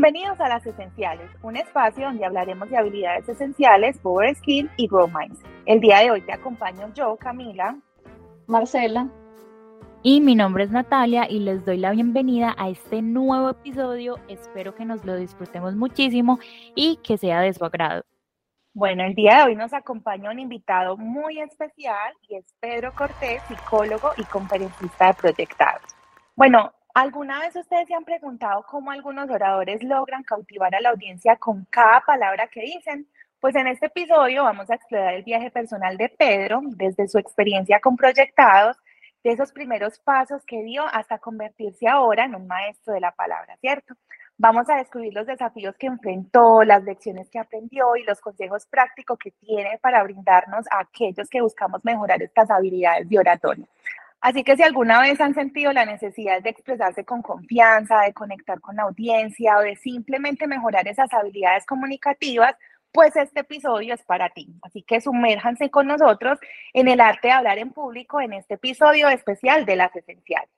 Bienvenidos a Las Esenciales, un espacio donde hablaremos de habilidades esenciales, Power Skill y Grow Minds. El día de hoy te acompaño yo, Camila, Marcela y mi nombre es Natalia y les doy la bienvenida a este nuevo episodio. Espero que nos lo disfrutemos muchísimo y que sea de su agrado. Bueno, el día de hoy nos acompaña un invitado muy especial y es Pedro Cortés, psicólogo y conferencista de Proyectados. Bueno, ¿alguna vez ustedes se han preguntado cómo algunos oradores logran cautivar a la audiencia con cada palabra que dicen? Pues en este episodio vamos a explorar el viaje personal de Pedro desde su experiencia con Proyectados de esos primeros pasos que dio hasta convertirse ahora en un maestro de la palabra, ¿cierto? Vamos a descubrir los desafíos que enfrentó, las lecciones que aprendió y los consejos prácticos que tiene para brindarnos a aquellos que buscamos mejorar estas habilidades de oratoria. Así que si alguna vez han sentido la necesidad de expresarse con confianza, de conectar con la audiencia o de simplemente mejorar esas habilidades comunicativas, pues este episodio es para ti. Así que sumérjanse con nosotros en el arte de hablar en público en este episodio especial de las esenciales.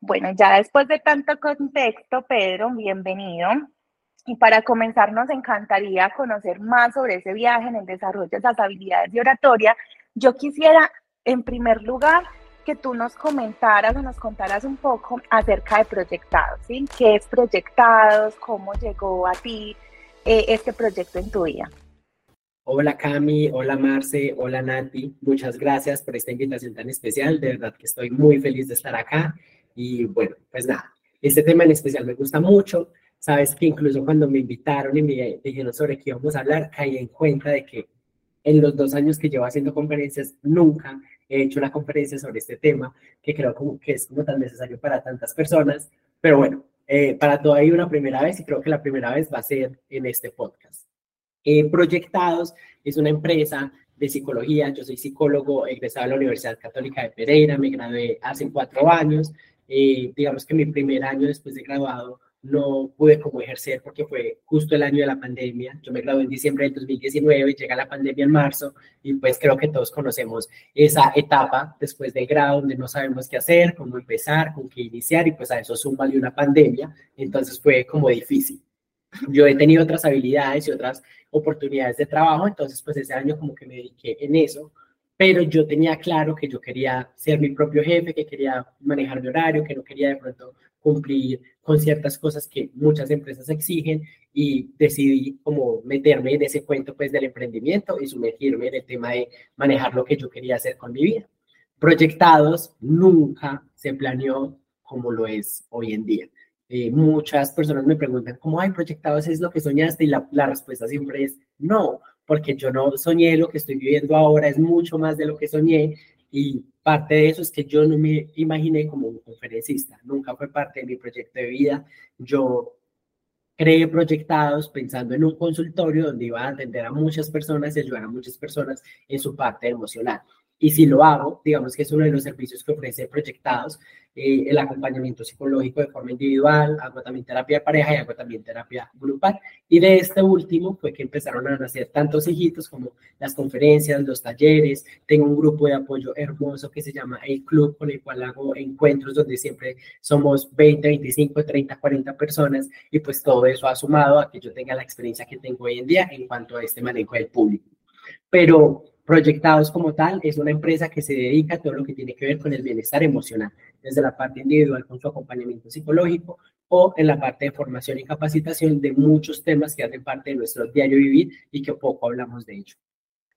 Bueno, ya después de tanto contexto, Pedro, bienvenido. Y para comenzar, nos encantaría conocer más sobre ese viaje en el desarrollo de esas habilidades de oratoria. Yo quisiera, en primer lugar, que tú nos comentaras o nos contaras un poco acerca de Proyectados, ¿sí? ¿Qué es Proyectados? ¿Cómo llegó a ti? Eh, este proyecto en tu vida. Hola Cami, hola Marce, hola Nati, muchas gracias por esta invitación tan especial, de verdad que estoy muy feliz de estar acá y bueno, pues nada, este tema en especial me gusta mucho, sabes que incluso cuando me invitaron y me dijeron sobre qué íbamos a hablar, caí en cuenta de que en los dos años que llevo haciendo conferencias nunca he hecho una conferencia sobre este tema, que creo que es como tan necesario para tantas personas, pero bueno, eh, para todo hay una primera vez y creo que la primera vez va a ser en este podcast. Eh, Proyectados es una empresa de psicología. Yo soy psicólogo egresado de la Universidad Católica de Pereira, me gradué hace cuatro años. Eh, digamos que mi primer año después de graduado no pude como ejercer porque fue justo el año de la pandemia. Yo me gradué en diciembre del 2019, llega la pandemia en marzo y pues creo que todos conocemos esa etapa después del grado donde no sabemos qué hacer, cómo empezar, con qué iniciar y pues a eso suma una pandemia. Entonces fue como difícil. Yo he tenido otras habilidades y otras oportunidades de trabajo, entonces pues ese año como que me dediqué en eso, pero yo tenía claro que yo quería ser mi propio jefe, que quería manejar mi horario, que no quería de pronto cumplir con ciertas cosas que muchas empresas exigen y decidí como meterme en ese cuento pues del emprendimiento y sumergirme en el tema de manejar lo que yo quería hacer con mi vida. Proyectados nunca se planeó como lo es hoy en día. Eh, muchas personas me preguntan, ¿cómo hay proyectados? ¿Es lo que soñaste? Y la, la respuesta siempre es no, porque yo no soñé lo que estoy viviendo ahora, es mucho más de lo que soñé y parte de eso es que yo no me imaginé como un conferencista, nunca fue parte de mi proyecto de vida. Yo creé proyectados pensando en un consultorio donde iba a atender a muchas personas y ayudar a muchas personas en su parte emocional. Y si lo hago, digamos que es uno de los servicios que ofrece Proyectados, eh, el acompañamiento psicológico de forma individual, hago también terapia de pareja y hago también terapia grupal. Y de este último fue que empezaron a nacer tantos hijitos como las conferencias, los talleres. Tengo un grupo de apoyo hermoso que se llama El Club, con el cual hago encuentros donde siempre somos 20, 25, 30, 40 personas. Y pues todo eso ha sumado a que yo tenga la experiencia que tengo hoy en día en cuanto a este manejo del público. Pero Proyectados como tal es una empresa que se dedica a todo lo que tiene que ver con el bienestar emocional, desde la parte individual con su acompañamiento psicológico o en la parte de formación y capacitación de muchos temas que hacen parte de nuestro diario vivir y que poco hablamos de ello.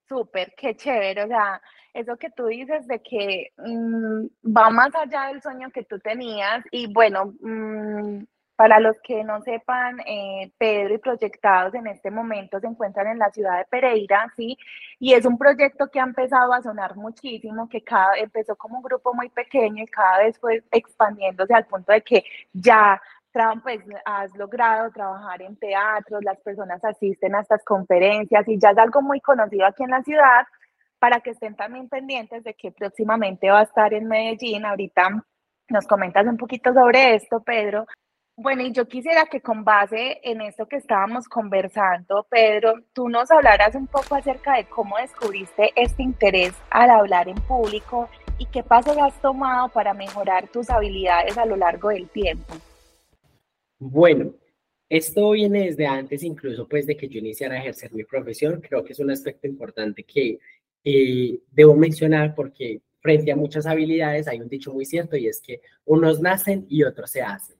Súper, qué chévere, o sea, eso que tú dices de que mm, va más allá del sueño que tú tenías y bueno, mmm, para los que no sepan, eh, Pedro y Proyectados en este momento se encuentran en la ciudad de Pereira, ¿sí? Y es un proyecto que ha empezado a sonar muchísimo, que cada empezó como un grupo muy pequeño y cada vez fue expandiéndose al punto de que ya pues has logrado trabajar en teatros, las personas asisten a estas conferencias y ya es algo muy conocido aquí en la ciudad para que estén también pendientes de que próximamente va a estar en Medellín. Ahorita nos comentas un poquito sobre esto, Pedro, bueno, y yo quisiera que con base en esto que estábamos conversando, Pedro, tú nos hablaras un poco acerca de cómo descubriste este interés al hablar en público y qué pasos has tomado para mejorar tus habilidades a lo largo del tiempo. Bueno, Esto viene desde antes, incluso pues de que yo iniciara a ejercer mi profesión. Creo que es un aspecto importante que eh, debo mencionar porque frente a muchas habilidades hay un dicho muy cierto y es que unos nacen y otros se hacen.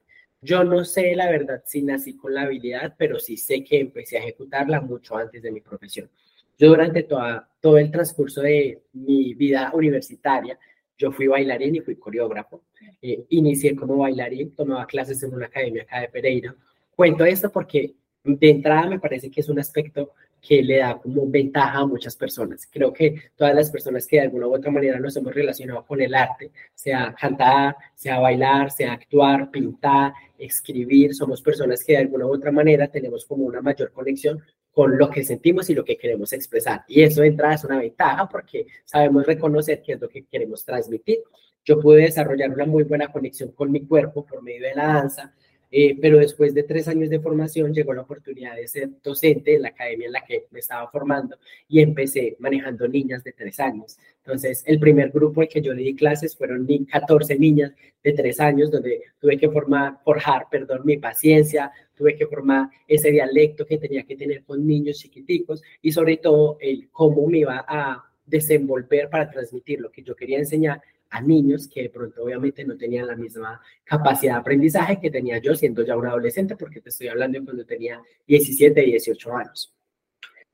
Yo no sé la verdad si nací con la habilidad, pero sí sé que empecé a ejecutarla mucho antes de mi profesión. Yo durante toda, todo el transcurso de mi vida universitaria, yo fui bailarín y fui coreógrafo. Eh, inicié como bailarín, tomaba clases en una academia acá de Pereira. Cuento esto porque de entrada me parece que es un aspecto que le da como ventaja a muchas personas. Creo que todas las personas que de alguna u otra manera nos hemos relacionado con el arte, sea cantar, sea bailar, sea actuar, pintar, escribir, somos personas que de alguna u otra manera tenemos como una mayor conexión con lo que sentimos y lo que queremos expresar. Y eso de entrada es una ventaja porque sabemos reconocer qué es lo que queremos transmitir. Yo pude desarrollar una muy buena conexión con mi cuerpo por medio de la danza, eh, pero después de tres años de formación llegó la oportunidad de ser docente en la academia en la que me estaba formando y empecé manejando niñas de tres años. Entonces, el primer grupo al que yo le di clases fueron 14 niñas de tres años, donde tuve que formar, forjar, perdón, mi paciencia, tuve que formar ese dialecto que tenía que tener con niños chiquiticos y sobre todo el cómo me iba a desenvolver para transmitir lo que yo quería enseñar a niños que de pronto obviamente no tenían la misma capacidad de aprendizaje que tenía yo siendo ya un adolescente, porque te estoy hablando de cuando tenía 17, 18 años.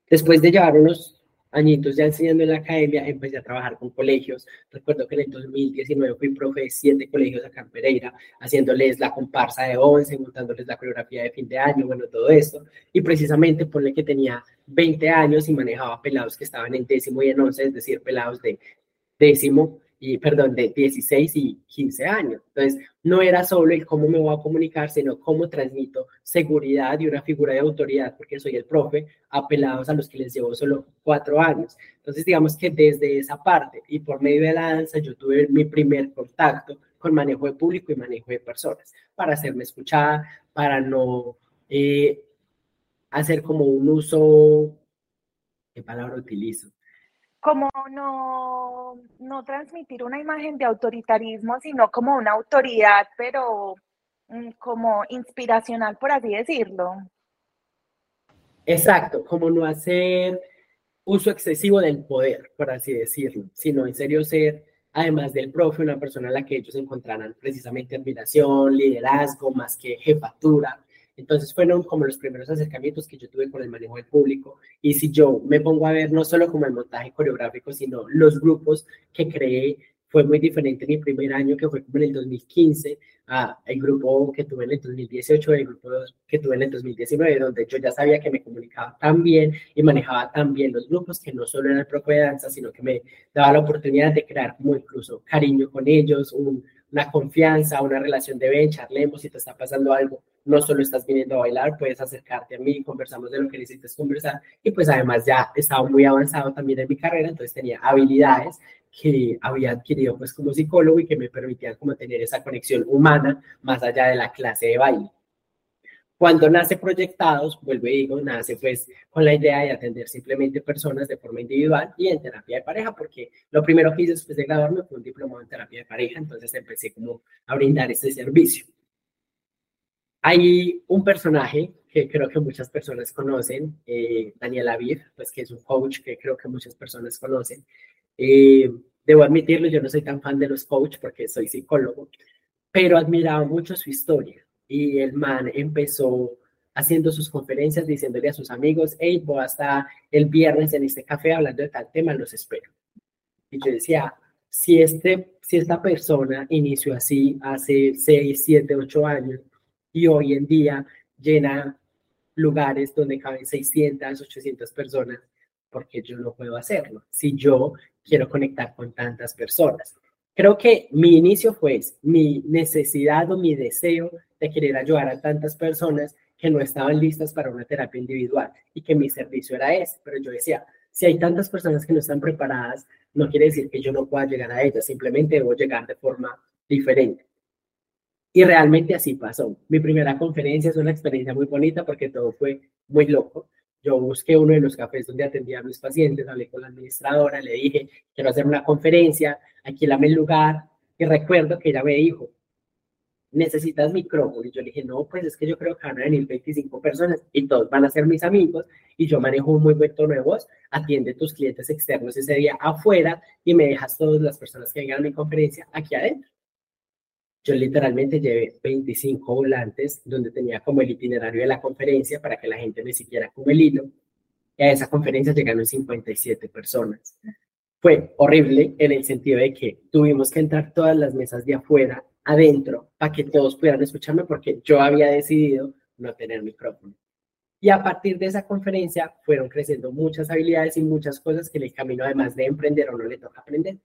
Después de llevar unos añitos ya enseñando en la academia, empecé a trabajar con colegios. Recuerdo que en el 2019 fui profe de siete colegios acá en Pereira, haciéndoles la comparsa de 11, montándoles la coreografía de fin de año, bueno, todo esto. Y precisamente ponle que tenía 20 años y manejaba pelados que estaban en décimo y en once, es decir, pelados de décimo y perdón, de 16 y 15 años. Entonces, no era solo el cómo me voy a comunicar, sino cómo transmito seguridad y una figura de autoridad, porque soy el profe, apelados a los que les llevo solo cuatro años. Entonces, digamos que desde esa parte y por medio de la danza, yo tuve mi primer contacto con manejo de público y manejo de personas, para hacerme escuchada, para no eh, hacer como un uso, ¿qué palabra utilizo? Como no, no transmitir una imagen de autoritarismo, sino como una autoridad, pero mm, como inspiracional, por así decirlo. Exacto, como no hacer uso excesivo del poder, por así decirlo, sino en serio ser, además del profe, una persona a la que ellos encontraran precisamente admiración, liderazgo, más que jefatura, entonces fueron como los primeros acercamientos que yo tuve con el manejo del público. Y si yo me pongo a ver no solo como el montaje coreográfico, sino los grupos que creé, fue muy diferente mi primer año, que fue como en el 2015, a el grupo que tuve en el 2018, el grupo que tuve en el 2019, donde yo ya sabía que me comunicaba tan bien y manejaba tan bien los grupos, que no solo era el propio de danza, sino que me daba la oportunidad de crear como incluso cariño con ellos, una confianza, una relación de ven, charlemos, si te está pasando algo, no solo estás viniendo a bailar, puedes acercarte a mí, conversamos de lo que necesites conversar y pues además ya estaba muy avanzado también en mi carrera, entonces tenía habilidades que había adquirido pues como psicólogo y que me permitían como tener esa conexión humana más allá de la clase de baile. Cuando nace Proyectados, vuelvo y digo, nace pues con la idea de atender simplemente personas de forma individual y en terapia de pareja, porque lo primero que hice después de graduarme fue un diplomado en terapia de pareja, entonces empecé como a brindar este servicio. Hay un personaje que creo que muchas personas conocen, eh, Daniel Aviv, pues que es un coach que creo que muchas personas conocen. Eh, debo admitirlo, yo no soy tan fan de los coaches porque soy psicólogo, pero admiraba mucho su historia. Y el man empezó haciendo sus conferencias diciéndole a sus amigos, hey, voy hasta el viernes en este café hablando de tal tema, los espero. Y yo decía, si, este, si esta persona inició así hace 6, 7, 8 años, y hoy en día llena lugares donde caben 600, 800 personas, porque yo no puedo hacerlo si yo quiero conectar con tantas personas. Creo que mi inicio fue mi necesidad o mi deseo de querer ayudar a tantas personas que no estaban listas para una terapia individual y que mi servicio era ese. Pero yo decía, si hay tantas personas que no están preparadas, no quiere decir que yo no pueda llegar a ellas, simplemente debo llegar de forma diferente. Y realmente así pasó. Mi primera conferencia es una experiencia muy bonita porque todo fue muy loco. Yo busqué uno de los cafés donde atendía a mis pacientes, hablé con la administradora, le dije, quiero hacer una conferencia, aquí el lugar. Y recuerdo que ella me dijo, necesitas micrófono. Y yo le dije, no, pues es que yo creo que van a venir 25 personas y todos van a ser mis amigos y yo manejo un muy buen tono de voz, atiende tus clientes externos ese día afuera y me dejas todas las personas que vengan a mi conferencia aquí adentro. Yo literalmente llevé 25 volantes donde tenía como el itinerario de la conferencia para que la gente me siguiera como el hilo. Y a esa conferencia llegaron 57 personas. Fue horrible en el sentido de que tuvimos que entrar todas las mesas de afuera adentro para que todos pudieran escucharme porque yo había decidido no tener micrófono. Y a partir de esa conferencia fueron creciendo muchas habilidades y muchas cosas que en el camino, además de emprender, o no le toca aprender.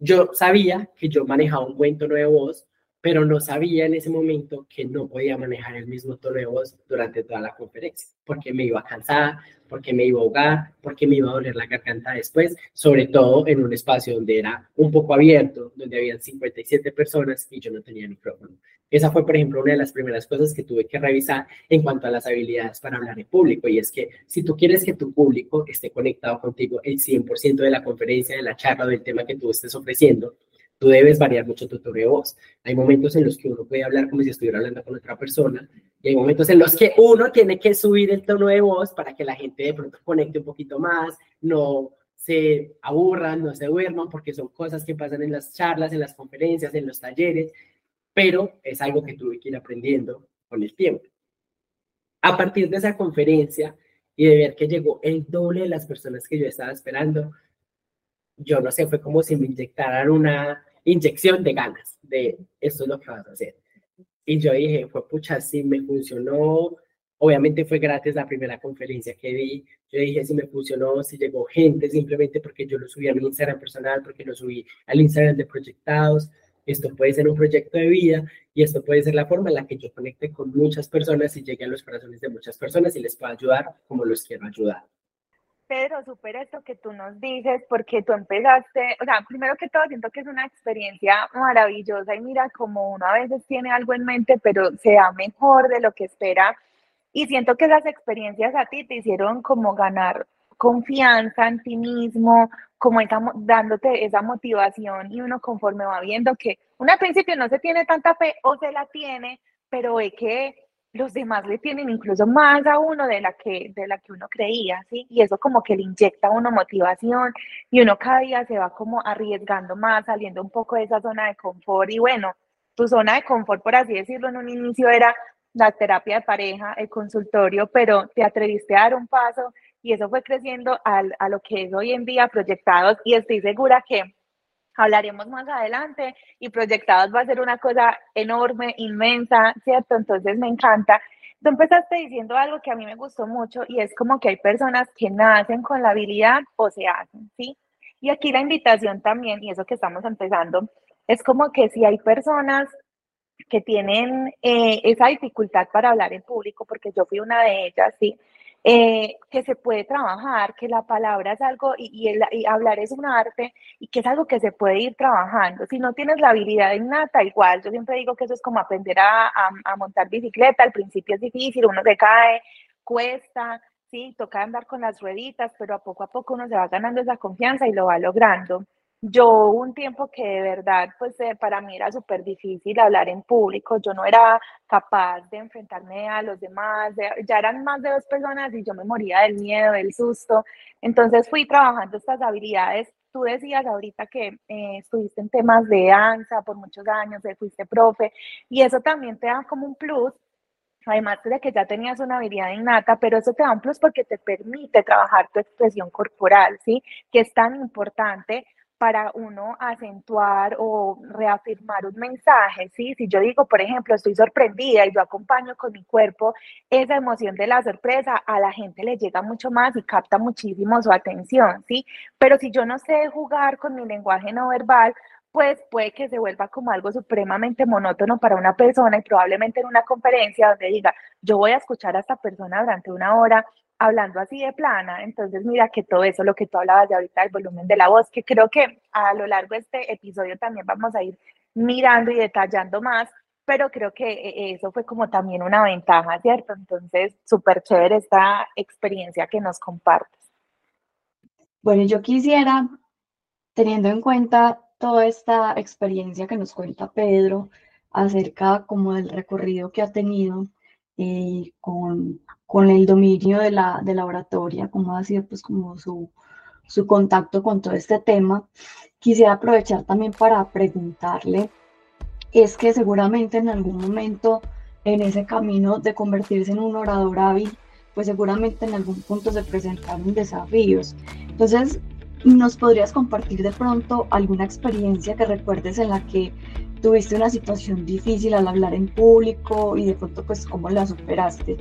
Yo sabía que yo manejaba un buen tono de voz, pero no sabía en ese momento que no podía manejar el mismo tono de voz durante toda la conferencia, porque me iba a cansar, porque me iba a ahogar, porque me iba a doler la garganta después, sobre todo en un espacio donde era un poco abierto, donde habían 57 personas y yo no tenía micrófono. Esa fue, por ejemplo, una de las primeras cosas que tuve que revisar en cuanto a las habilidades para hablar en público. Y es que si tú quieres que tu público esté conectado contigo el 100% de la conferencia, de la charla del tema que tú estés ofreciendo, tú debes variar mucho tu tono de voz. Hay momentos en los que uno puede hablar como si estuviera hablando con otra persona y hay momentos en los que uno tiene que subir el tono de voz para que la gente de pronto conecte un poquito más, no se aburran, no se duerman, porque son cosas que pasan en las charlas, en las conferencias, en los talleres, pero es algo que tuve que ir aprendiendo con el tiempo. A partir de esa conferencia y de ver que llegó el doble de las personas que yo estaba esperando, yo no sé, fue como si me inyectaran una inyección de ganas de esto es lo que vas a hacer. Y yo dije, fue pucha, sí me funcionó. Obviamente fue gratis la primera conferencia que di. Yo dije, si me funcionó, si llegó gente simplemente porque yo lo subí a mi Instagram personal, porque lo subí al Instagram de Proyectados. Esto puede ser un proyecto de vida y esto puede ser la forma en la que yo conecte con muchas personas y llegue a los corazones de muchas personas y les pueda ayudar como los quiero ayudar. Pedro, súper esto que tú nos dices, porque tú empezaste, o sea, primero que todo, siento que es una experiencia maravillosa y mira como uno a veces tiene algo en mente, pero se da mejor de lo que espera. Y siento que esas experiencias a ti te hicieron como ganar confianza en ti mismo, como esa, dándote esa motivación y uno conforme va viendo que uno al principio no se tiene tanta fe o se la tiene, pero ve que los demás le tienen incluso más a uno de la que, de la que uno creía, ¿sí? Y eso como que le inyecta a uno motivación y uno cada día se va como arriesgando más, saliendo un poco de esa zona de confort. Y bueno, tu zona de confort, por así decirlo, en un inicio era la terapia de pareja, el consultorio, pero te atreviste a dar un paso y eso fue creciendo al, a lo que es hoy en día proyectados y estoy segura que hablaremos más adelante y proyectados va a ser una cosa enorme, inmensa, ¿cierto? Entonces me encanta. Tú empezaste diciendo algo que a mí me gustó mucho y es como que hay personas que nacen con la habilidad o se hacen, ¿sí? Y aquí la invitación también, y eso que estamos empezando, es como que si hay personas que tienen eh, esa dificultad para hablar en público, porque yo fui una de ellas, ¿sí? Eh, que se puede trabajar, que la palabra es algo y, y, hablar es un arte y que es algo que se puede ir trabajando. Si no tienes la habilidad innata, igual, yo siempre digo que eso es como aprender a, a, montar bicicleta, al principio es difícil, uno se cae, cuesta, sí, toca andar con las rueditas, pero a poco a poco uno se va ganando esa confianza y lo va logrando. Yo un tiempo que de verdad, pues eh, para mí era súper difícil hablar en público, yo no era capaz de enfrentarme a los demás, ya eran más de dos personas y yo me moría del miedo, del susto, entonces fui trabajando estas habilidades. Tú decías ahorita que eh, estuviste en temas de danza por muchos años, que fuiste profe, y eso también te da como un plus además de que ya tenías una habilidad innata, pero eso te da un plus porque te permite trabajar tu expresión corporal, ¿sí? Que es tan importante para uno acentuar o reafirmar un mensaje, ¿sí? Si yo digo, por ejemplo, estoy sorprendida y yo acompaño con mi cuerpo esa emoción de la sorpresa, a la gente le llega mucho más y capta muchísimo su atención, ¿sí? Pero si yo no sé jugar con mi lenguaje no verbal, pues puede que se vuelva como algo supremamente monótono para una persona y probablemente en una conferencia donde diga, yo voy a escuchar a esta persona durante una hora hablando así de plana, entonces mira que todo eso, lo que tú hablabas de ahorita, el volumen de la voz, que creo que a lo largo de este episodio también vamos a ir mirando y detallando más, pero creo que eh, eso fue como también una ventaja, ¿cierto? Entonces, súper chévere esta experiencia que nos compartes. Bueno, yo quisiera, teniendo en cuenta toda esta experiencia que nos cuenta Pedro, acerca como del recorrido que ha tenido eh, con, con, el dominio de la, de la oratoria, cómo ha sido pues como su, su contacto con todo este tema. Quisiera aprovechar también para preguntarle, es que seguramente en algún momento en ese camino de convertirse en un orador hábil, pues seguramente en algún punto se presentaron desafíos. Entonces, ¿nos podrías compartir de pronto alguna experiencia que recuerdes en la que tuviste una situación difícil al hablar en público y de pronto pues cómo la superaste?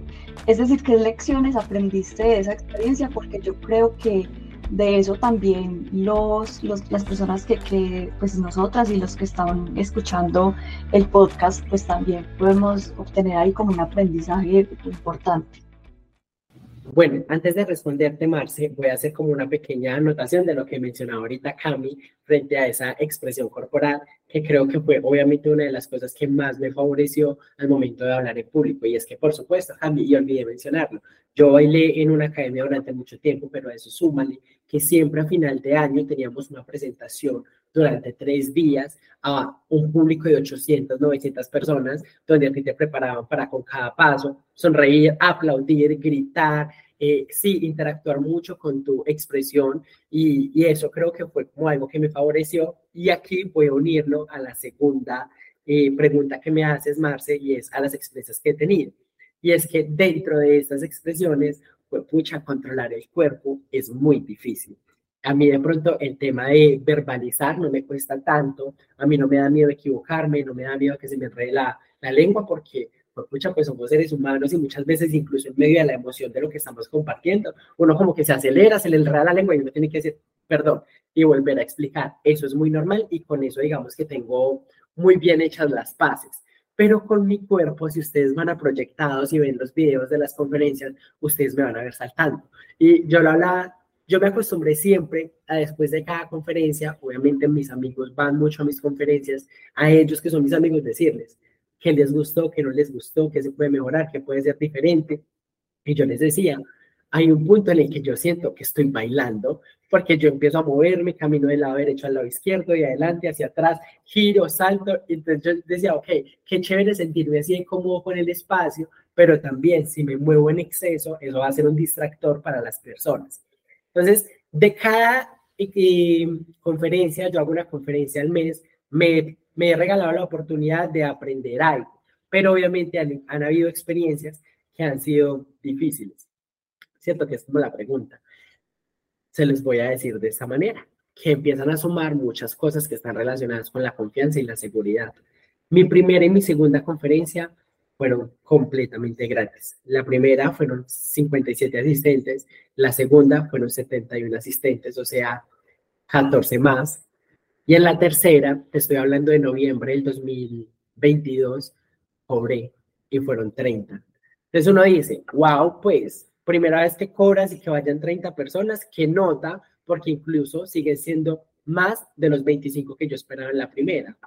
Es decir, ¿qué lecciones aprendiste de esa experiencia? Porque yo creo que de eso también los, las personas que, que, pues nosotras y los que estaban escuchando el podcast, pues también podemos obtener ahí como un aprendizaje importante. Bueno, antes de responderte, Marce, voy a hacer como una pequeña anotación de lo que mencionaba ahorita Cami frente a esa expresión corporal, que creo que fue obviamente una de las cosas que más me favoreció al momento de hablar en público. Y es que, por supuesto, Cami, y olvidé mencionarlo, yo bailé en una academia durante mucho tiempo, pero a eso súmale que siempre a final de año teníamos una presentación durante tres días a un público de 800, 900 personas, donde a ti te preparaban para con cada paso sonreír, aplaudir, gritar, eh, sí, interactuar mucho con tu expresión y, y, eso creo que fue como algo que me favoreció y aquí voy a unirlo a la segunda eh, pregunta que me haces, Marce, y es a las experiencias que he tenido. Y es que dentro de estas expresiones, pues pucha, controlar el cuerpo es muy difícil. A mí de pronto el tema de verbalizar no me cuesta tanto, a mí no me da miedo equivocarme, no me da miedo que se me enrede la, la lengua porque pues, pucha, pues somos seres humanos y muchas veces incluso en medio de la emoción de lo que estamos compartiendo, uno como que se acelera, se le enreda la lengua y uno tiene que decir perdón y volver a explicar. Eso es muy normal y con eso digamos que tengo muy bien hechas las paces pero con mi cuerpo, si ustedes van a proyectados y ven los videos de las conferencias, ustedes me van a ver saltando. Y yo lo hablaba, yo me acostumbré siempre a después de cada conferencia, obviamente mis amigos van mucho a mis conferencias, a ellos que son mis amigos decirles qué les gustó, qué no les gustó, qué se puede mejorar, qué puede ser diferente. Y yo les decía, hay un punto en el que yo siento que estoy bailando, porque yo empiezo a moverme, camino del lado derecho al lado izquierdo y adelante, hacia atrás, giro, salto. Entonces yo decía, ok, qué chévere sentirme así cómodo con el espacio, pero también si me muevo en exceso, eso va a ser un distractor para las personas. Entonces, de cada conferencia, yo hago una conferencia al mes, me, me he regalado la oportunidad de aprender algo, pero obviamente han, han habido experiencias que han sido difíciles. Cierto que es como la pregunta se les voy a decir de esta manera, que empiezan a sumar muchas cosas que están relacionadas con la confianza y la seguridad. Mi primera y mi segunda conferencia fueron completamente gratis. La primera fueron 57 asistentes, la segunda fueron 71 asistentes, o sea, 14 más. Y en la tercera, te estoy hablando de noviembre del 2022, cobré y fueron 30. Entonces uno dice, wow, pues primera vez que cobras y que vayan 30 personas, qué nota, porque incluso sigue siendo más de los 25 que yo esperaba en la primera.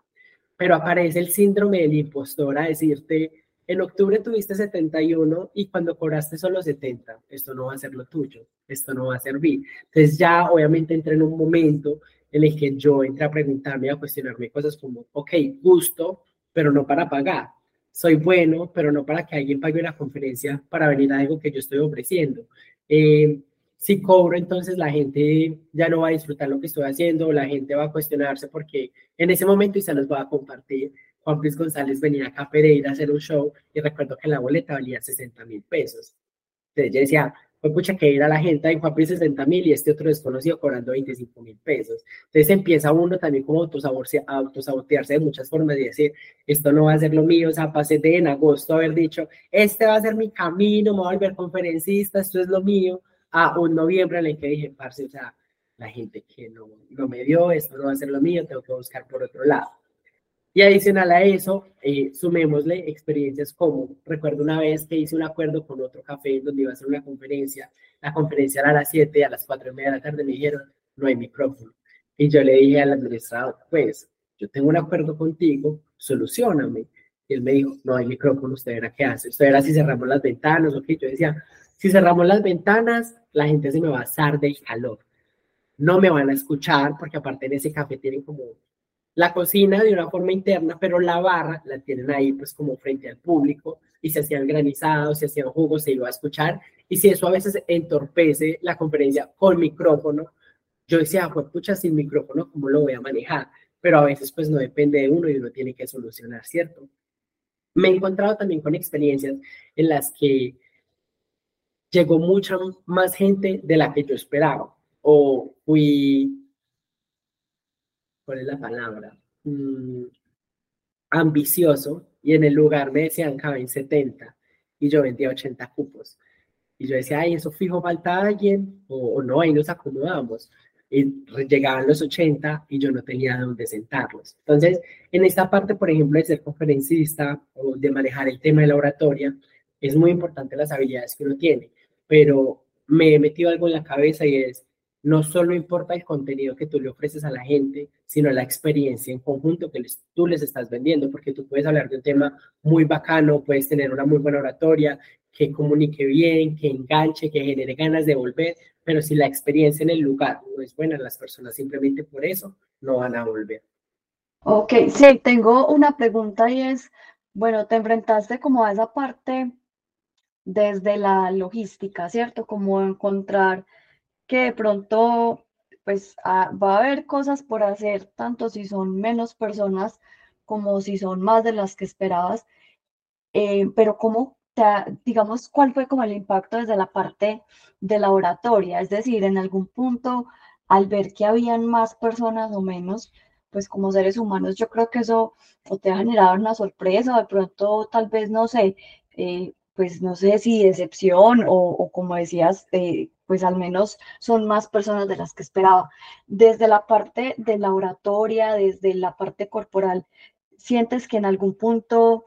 Pero aparece el síndrome del impostor a decirte, en octubre tuviste 71 y cuando cobraste solo 70, esto no va a ser lo tuyo, esto no va a servir. Entonces ya obviamente entré en un momento en el que yo entré a preguntarme, a cuestionarme cosas como, ok, gusto, pero no para pagar soy bueno, pero no para que alguien pague una conferencia para venir a algo que yo estoy ofreciendo. Eh, si cobro, entonces la gente ya no va a disfrutar lo que estoy haciendo, la gente va a cuestionarse porque en ese momento, y se los voy a compartir, Juan Luis González venía acá a Pereira a hacer un show y recuerdo que la boleta valía 60 mil pesos. Entonces yo decía, pues pucha, que ir a la gente en Juan 60 mil y este otro desconocido cobrando 25 mil pesos. Entonces empieza uno también como a autosabotearse de muchas formas y decir, esto no va a ser lo mío, o sea, pasé de en agosto haber dicho, este va a ser mi camino, me voy a volver conferencista, esto es lo mío, a un noviembre en el que dije, parce, o sea, la gente que no, no me dio, esto no va a ser lo mío, tengo que buscar por otro lado. Y adicional a eso, eh, sumémosle experiencias como, recuerdo una vez que hice un acuerdo con otro café donde iba a hacer una conferencia, la conferencia era a las 7, a las 4 y media de la tarde me dijeron, no hay micrófono. Y yo le dije al administrador, pues, yo tengo un acuerdo contigo, solucioname. Y él me dijo, no hay micrófono, usted verá qué hace, usted verá si cerramos las ventanas o qué. Yo decía, si cerramos las ventanas, la gente se me va a asar del calor. No me van a escuchar porque aparte en ese café tienen como la cocina de una forma interna, pero la barra la tienen ahí pues como frente al público y se hacían granizados, se hacían jugos, se iba a escuchar. Y si eso a veces entorpece la conferencia con micrófono, yo decía, pues pucha, sin micrófono, ¿cómo lo voy a manejar? Pero a veces pues no depende de uno y uno tiene que solucionar, ¿cierto? Me he encontrado también con experiencias en las que llegó mucha más gente de la que yo esperaba o fui, ¿cuál es la palabra? Mm, ambicioso y en el lugar me decían caben 70 y yo vendía 80 cupos. Y yo decía, ay, eso fijo, falta alguien, o, o no, ahí nos acomodamos. Y llegaban los 80 y yo no tenía dónde sentarlos. Entonces, en esta parte, por ejemplo, de ser conferencista o de manejar el tema de la oratoria, es muy importante las habilidades que uno tiene, pero me he metido algo en la cabeza y es, no solo importa el contenido que tú le ofreces a la gente, sino la experiencia en conjunto que les, tú les estás vendiendo, porque tú puedes hablar de un tema muy bacano, puedes tener una muy buena oratoria, que comunique bien, que enganche, que genere ganas de volver, pero si la experiencia en el lugar no es buena, las personas simplemente por eso no van a volver. Ok, sí, tengo una pregunta y es, bueno, te enfrentaste como a esa parte desde la logística, ¿cierto? Como encontrar que de pronto pues ah, va a haber cosas por hacer, tanto si son menos personas como si son más de las que esperabas, eh, pero ¿cómo, te, digamos, cuál fue como el impacto desde la parte de la oratoria? Es decir, en algún punto, al ver que habían más personas o menos, pues como seres humanos, yo creo que eso o te ha generado una sorpresa, o de pronto tal vez, no sé, eh, pues no sé si decepción o, como decías, eh, pues al menos son más personas de las que esperaba. Desde la parte de la oratoria, desde la parte corporal, ¿sientes que en algún punto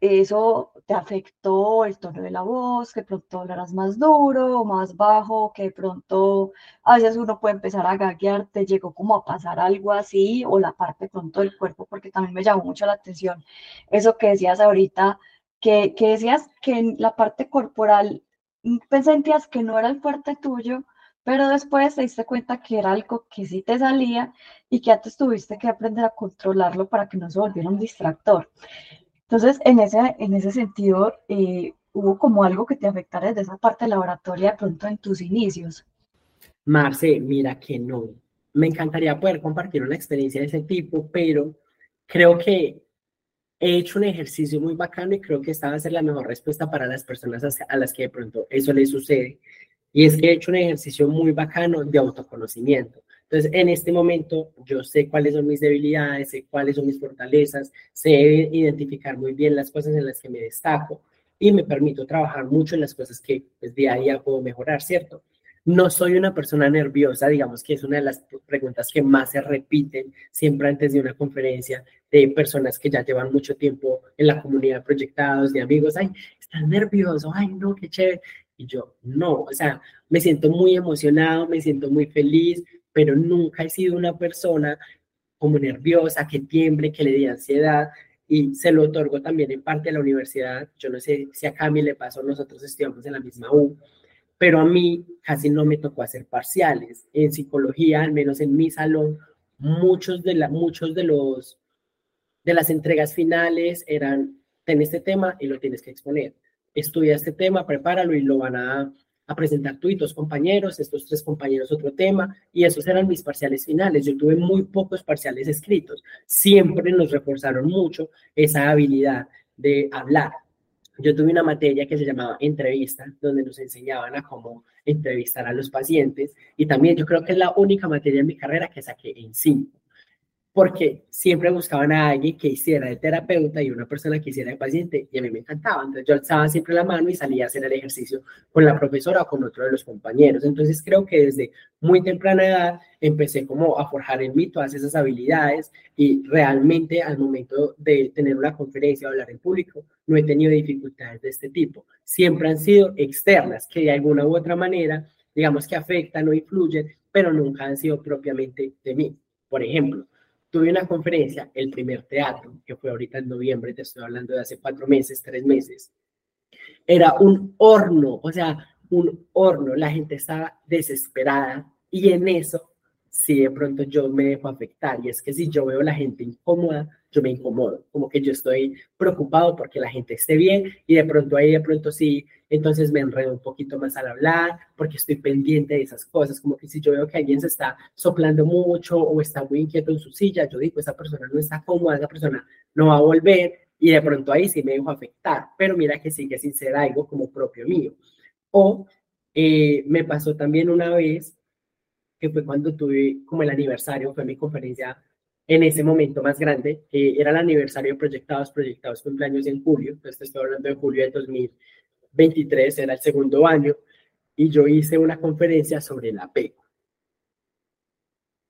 eso te afectó el tono de la voz, que pronto hablarás más duro más bajo, que pronto a veces uno puede empezar a gaguear, te llegó como a pasar algo así, o la parte pronto del cuerpo, porque también me llamó mucho la atención eso que decías ahorita que, decías que en la parte corporal sentías que no era el fuerte tuyo, pero después te diste cuenta que era algo que sí te salía y que antes tuviste que aprender a controlarlo para que no se volviera un distractor. Entonces, en ese, en ese sentido, eh, hubo como algo que te afectara desde esa parte laboratoria de pronto en tus inicios. Marce, mira que no. Me encantaría poder compartir una experiencia de ese tipo, pero creo que he hecho un ejercicio muy bacano y creo que esta va a ser la mejor respuesta para las personas a las que de pronto eso les sucede. Y es que he hecho un ejercicio muy bacano de autoconocimiento. Entonces, en este momento, yo sé cuáles son mis debilidades, sé cuáles son mis fortalezas, sé identificar muy bien las cosas en las que me destaco y me permito trabajar mucho en las cosas que pues, día a puedo mejorar, ¿cierto? No soy una persona nerviosa, digamos que es una de las preguntas que más se repiten siempre antes de una conferencia de personas que ya llevan mucho tiempo en la comunidad proyectados, de amigos, ay, estás nervioso, ay, no, qué chévere. Y yo, no, o sea, me siento muy emocionado, me siento muy feliz, pero nunca he sido una persona como nerviosa, que tiemble, que le dé ansiedad, y se lo otorgo también en parte a la universidad. Yo no sé si a Cami le pasó, nosotros estudiamos en la misma U, pero a mí casi no me tocó hacer parciales. En psicología, al menos en mi salón, muchos de, la, muchos de, los, de las entregas finales eran, ten este tema y lo tienes que exponer. Estudia este tema, prepáralo y lo van a, a presentar tú y tus compañeros, estos tres compañeros otro tema, y esos eran mis parciales finales. Yo tuve muy pocos parciales escritos. Siempre nos reforzaron mucho esa habilidad de hablar, yo tuve una materia que se llamaba entrevista, donde nos enseñaban a cómo entrevistar a los pacientes y también yo creo que es la única materia en mi carrera que saqué en cinco porque siempre buscaban a alguien que hiciera de terapeuta y una persona que hiciera de paciente, y a mí me encantaba. Entonces yo alzaba siempre la mano y salía a hacer el ejercicio con la profesora o con otro de los compañeros. Entonces creo que desde muy temprana edad empecé como a forjar en mí todas esas habilidades y realmente al momento de tener una conferencia o hablar en público, no he tenido dificultades de este tipo. Siempre han sido externas, que de alguna u otra manera, digamos que afectan o influyen, pero nunca han sido propiamente de mí. Por ejemplo, tuve una conferencia, el primer teatro, que fue ahorita en noviembre, te estoy hablando de hace cuatro meses, tres meses, era un horno, o sea, un horno, la gente estaba desesperada y en eso si de pronto yo me dejo afectar. Y es que si yo veo la gente incómoda, yo me incomodo, como que yo estoy preocupado porque la gente esté bien y de pronto ahí de pronto sí, entonces me enredo un poquito más al hablar porque estoy pendiente de esas cosas, como que si yo veo que alguien se está soplando mucho o está muy inquieto en su silla, yo digo, esa persona no está cómoda, esa persona no va a volver y de pronto ahí sí me dejo afectar, pero mira que sigue sin ser algo como propio mío. O eh, me pasó también una vez que fue cuando tuve como el aniversario, fue mi conferencia en ese momento más grande, que era el aniversario de Proyectados, Proyectados cumpleaños en julio, entonces estoy hablando de julio de 2023, era el segundo año, y yo hice una conferencia sobre el apego.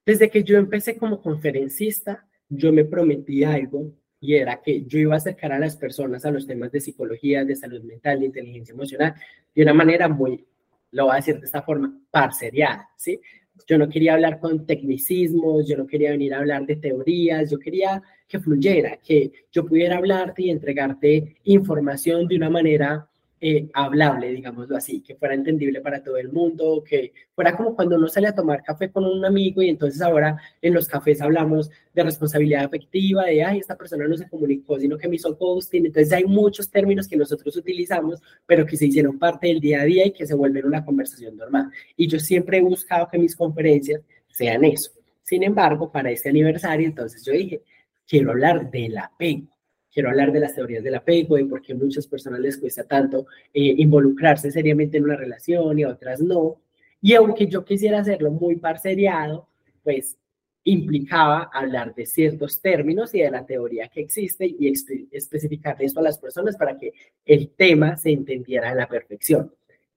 Desde que yo empecé como conferencista, yo me prometí algo y era que yo iba a acercar a las personas a los temas de psicología, de salud mental, de inteligencia emocional, de una manera muy, lo voy a decir de esta forma, parceriada, ¿sí? Yo no quería hablar con tecnicismos, yo no quería venir a hablar de teorías, yo quería que fluyera, que yo pudiera hablarte y entregarte información de una manera eh, hablable, digámoslo así, que fuera entendible para todo el mundo, que fuera como cuando uno sale a tomar café con un amigo y entonces ahora en los cafés hablamos de responsabilidad afectiva, de, ay, esta persona no se comunicó, sino que me hizo ghosting, entonces hay muchos términos que nosotros utilizamos, pero que se hicieron parte del día a día y que se vuelven una conversación normal. Y yo siempre he buscado que mis conferencias sean eso. Sin embargo, para este aniversario, entonces yo dije, quiero hablar del apego quiero hablar de las teorías del apego, y por qué a muchas personas les cuesta tanto eh, involucrarse seriamente en una relación y a otras no. Y aunque yo quisiera hacerlo muy parceriado, pues implicaba hablar de ciertos términos y de la teoría que existe y especificar eso a las personas para que el tema se entendiera a la perfección.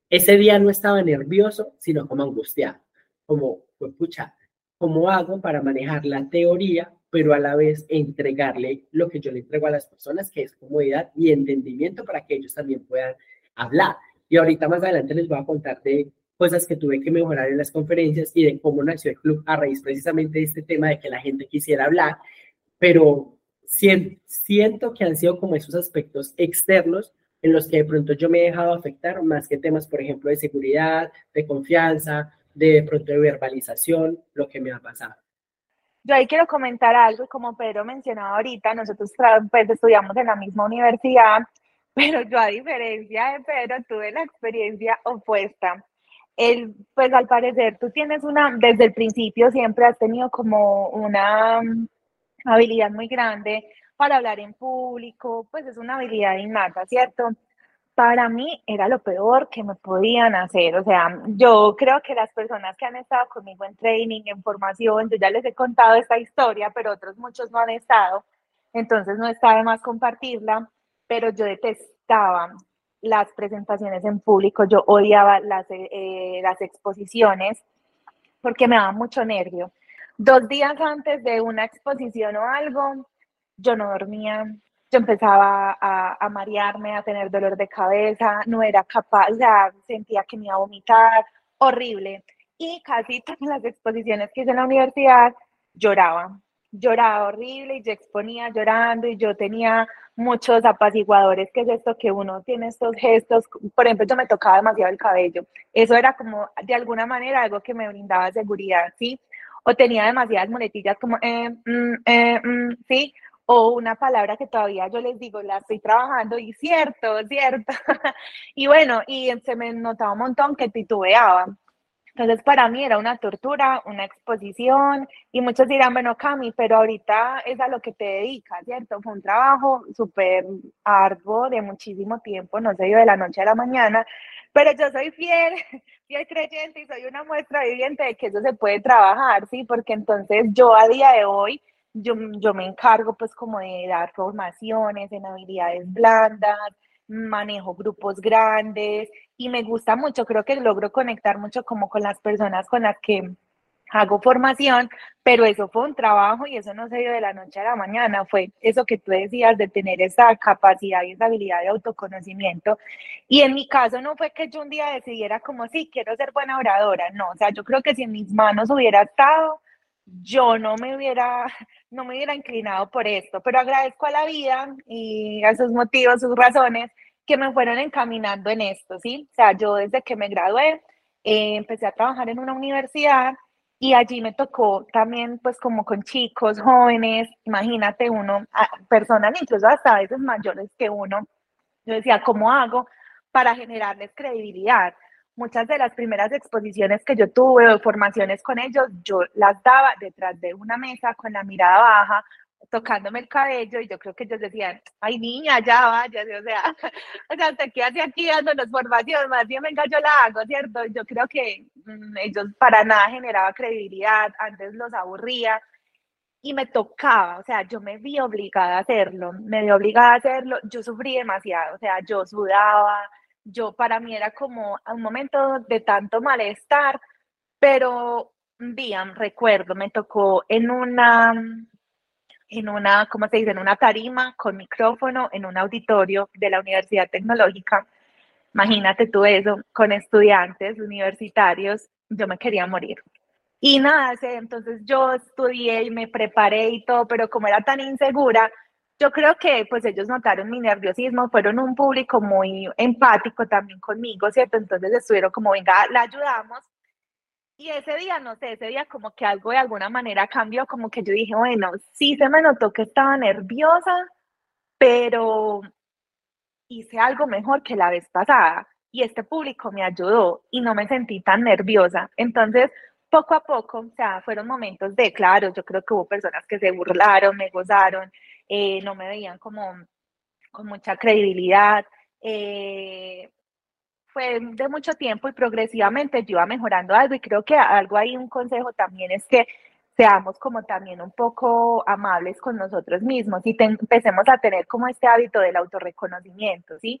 Ese día no estaba nervioso, sino como angustiado, como, pues, pucha, ¿cómo hago para manejar la teoría pero a la vez entregarle lo que yo le entrego a las personas, que es comodidad y entendimiento para que ellos también puedan hablar. Y ahorita más adelante les voy a contar de cosas que tuve que mejorar en las conferencias y de cómo nació el club a raíz precisamente de este tema de que la gente quisiera hablar, pero siento que han sido como esos aspectos externos en los que de pronto yo me he dejado afectar más que temas, por ejemplo, de seguridad, de confianza, de pronto de verbalización, lo que me ha pasado. Yo ahí quiero comentar algo, como Pedro mencionaba ahorita, nosotros pues, estudiamos en la misma universidad, pero yo a diferencia de Pedro tuve la experiencia opuesta. El, pues al parecer tú tienes una, desde el principio siempre has tenido como una mm, habilidad muy grande para hablar en público, pues es una habilidad innata, ¿cierto? Para mí era lo peor que me podían hacer. O sea, yo creo que las personas que han estado conmigo en training, en formación, yo ya les he contado esta historia, pero otros muchos no han estado, entonces no está de más compartirla, pero yo detestaba las presentaciones en público, yo odiaba las, eh, las exposiciones porque me daba mucho nervio. Dos días antes de una exposición o algo, yo no dormía, yo empezaba a, a, marearme, a tener dolor de cabeza, no era capaz, o sea, sentía que me iba a vomitar, horrible. Y casi todas las exposiciones que hice en la universidad lloraba, lloraba horrible y yo exponía llorando y yo tenía muchos apaciguadores, que es esto que uno tiene estos gestos, por ejemplo, yo me tocaba demasiado el cabello, eso era como de alguna manera algo que me brindaba seguridad, ¿sí? O tenía demasiadas muletillas como, eh, mm, eh, mm, ¿sí? O una palabra que todavía yo les digo, la estoy trabajando y cierto, cierto. y bueno, y se me notaba un montón que titubeaba. Entonces, para mí era una tortura, una exposición, y muchos dirán, bueno, Cami, pero ahorita es a lo que te dedicas, ¿cierto? Fue un trabajo súper arduo de muchísimo tiempo, no sé yo, de la noche a la mañana, pero yo soy fiel, fiel creyente y soy una muestra viviente de que eso se puede trabajar, ¿sí? Porque entonces yo a día de hoy yo, yo me encargo pues como de dar formaciones en habilidades blandas, manejo grupos grandes y me gusta mucho, creo que logro conectar mucho como con las personas con las que hago formación, pero eso fue un trabajo y eso no se dio de la noche a la mañana, fue eso que tú decías de tener esa capacidad y esa habilidad de autoconocimiento. Y en mi caso no fue que yo un día decidiera como, sí, quiero ser buena oradora, no, o sea, yo creo que si en mis manos hubiera estado, yo no me hubiera, no me hubiera inclinado por esto, pero agradezco a la vida y a sus motivos, sus razones que me fueron encaminando en esto, ¿sí? O sea, yo desde que me gradué eh, empecé a trabajar en una universidad y allí me tocó también, pues como con chicos, jóvenes, imagínate uno, personas incluso hasta veces mayores que uno. Yo decía, ¿cómo hago para generarles credibilidad? Muchas de las primeras exposiciones que yo tuve o formaciones con ellos, yo las daba detrás de una mesa con la mirada baja, tocándome el cabello y yo creo que ellos decían, ay niña, ya vaya, o sea, o sea, te quedas aquí dándonos formación, más bien venga, yo la hago, ¿cierto? Yo creo que mm, ellos para nada generaba credibilidad, antes los aburría y me tocaba, o sea, yo me vi obligada a hacerlo, me vi obligada a hacerlo, yo sufrí demasiado, o sea, yo sudaba, yo para mí era como un momento de tanto malestar, pero un día, recuerdo, me tocó en una en una, ¿cómo se dice?, en una tarima con micrófono en un auditorio de la Universidad Tecnológica. Imagínate tú eso, con estudiantes universitarios, yo me quería morir. Y nada, entonces yo estudié y me preparé y todo, pero como era tan insegura, yo creo que pues ellos notaron mi nerviosismo, fueron un público muy empático también conmigo, ¿cierto? Entonces estuvieron como, venga, la ayudamos y ese día, no sé, ese día como que algo de alguna manera cambió, como que yo dije, bueno, sí se me notó que estaba nerviosa, pero hice algo mejor que la vez pasada y este público me ayudó y no me sentí tan nerviosa. Entonces, poco a poco, o sea, fueron momentos de, claro, yo creo que hubo personas que se burlaron, me gozaron, eh, no me veían como con mucha credibilidad. Eh, fue de mucho tiempo y progresivamente yo iba mejorando algo y creo que algo ahí, un consejo también es que seamos como también un poco amables con nosotros mismos y empecemos a tener como este hábito del autorreconocimiento, ¿sí?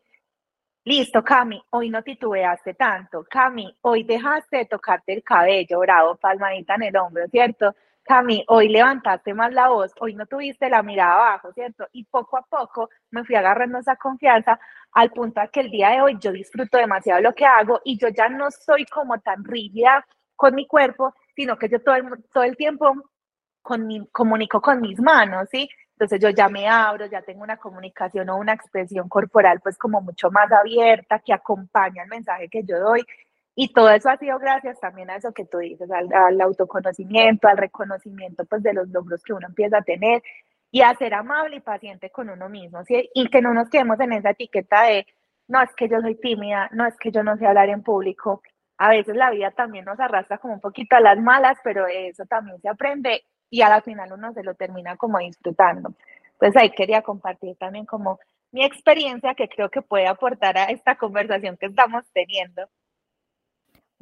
Listo, Cami, hoy no titubeaste tanto. Cami, hoy dejaste de tocarte el cabello, bravo, palmadita en el hombro, ¿cierto? Cami, hoy levantaste más la voz, hoy no tuviste la mirada abajo, ¿cierto? Y poco a poco me fui agarrando esa confianza al punto a que el día de hoy yo disfruto demasiado lo que hago y yo ya no soy como tan rígida con mi cuerpo, sino que yo todo el, todo el tiempo con mi, comunico con mis manos, ¿sí? Entonces yo ya me abro, ya tengo una comunicación o una expresión corporal pues como mucho más abierta que acompaña el mensaje que yo doy y todo eso ha sido gracias también a eso que tú dices, al, autoconocimiento, al reconocimiento pues de los logros que uno empieza a tener y a ser amable y paciente con uno mismo, ¿sí? Y que no nos quedemos en esa etiqueta de, no, es que yo soy tímida, no, es que yo no sé hablar en público. A veces la vida también nos arrastra como un poquito a las malas, pero eso también se aprende y a la final uno se lo termina como disfrutando. Pues ahí quería compartir también como mi experiencia que creo que puede aportar a esta conversación que estamos teniendo.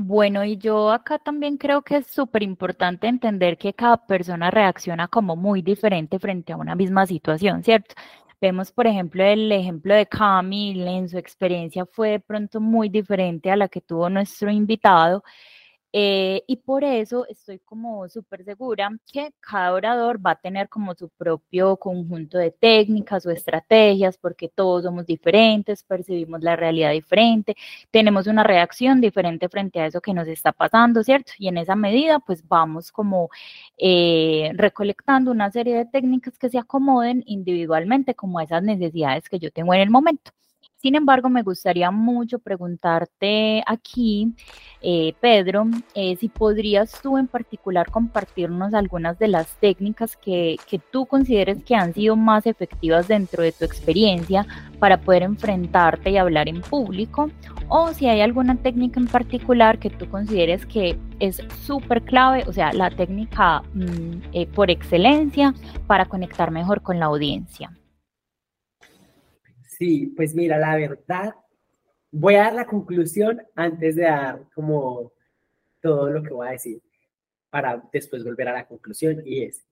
Bueno, y yo acá también creo que es súper importante entender que cada persona reacciona como muy diferente frente a una misma situación, ¿cierto? Vemos, por ejemplo, el ejemplo de Camille, en su experiencia fue de pronto muy diferente a la que tuvo nuestro invitado. Eh, y por eso estoy como súper segura que cada orador va a tener como su propio conjunto de técnicas o estrategias, porque todos somos diferentes, percibimos la realidad diferente, tenemos una reacción diferente frente a eso que nos está pasando, ¿cierto? Y en esa medida, pues vamos como eh, recolectando una serie de técnicas que se acomoden individualmente como a esas necesidades que yo tengo en el momento. Sin embargo, me gustaría mucho preguntarte aquí, eh, Pedro, eh, si podrías tú en particular compartirnos algunas de las técnicas que, que, tú consideres que han sido más efectivas dentro de tu experiencia para poder enfrentarte y hablar en público, o si hay alguna técnica en particular que tú consideres que es súper clave, o sea, la técnica mm, eh, por excelencia para conectar mejor con la audiencia. Sí, pues mira, la verdad, voy a dar la conclusión antes de dar como todo lo que voy a decir, para después volver a la conclusión y es,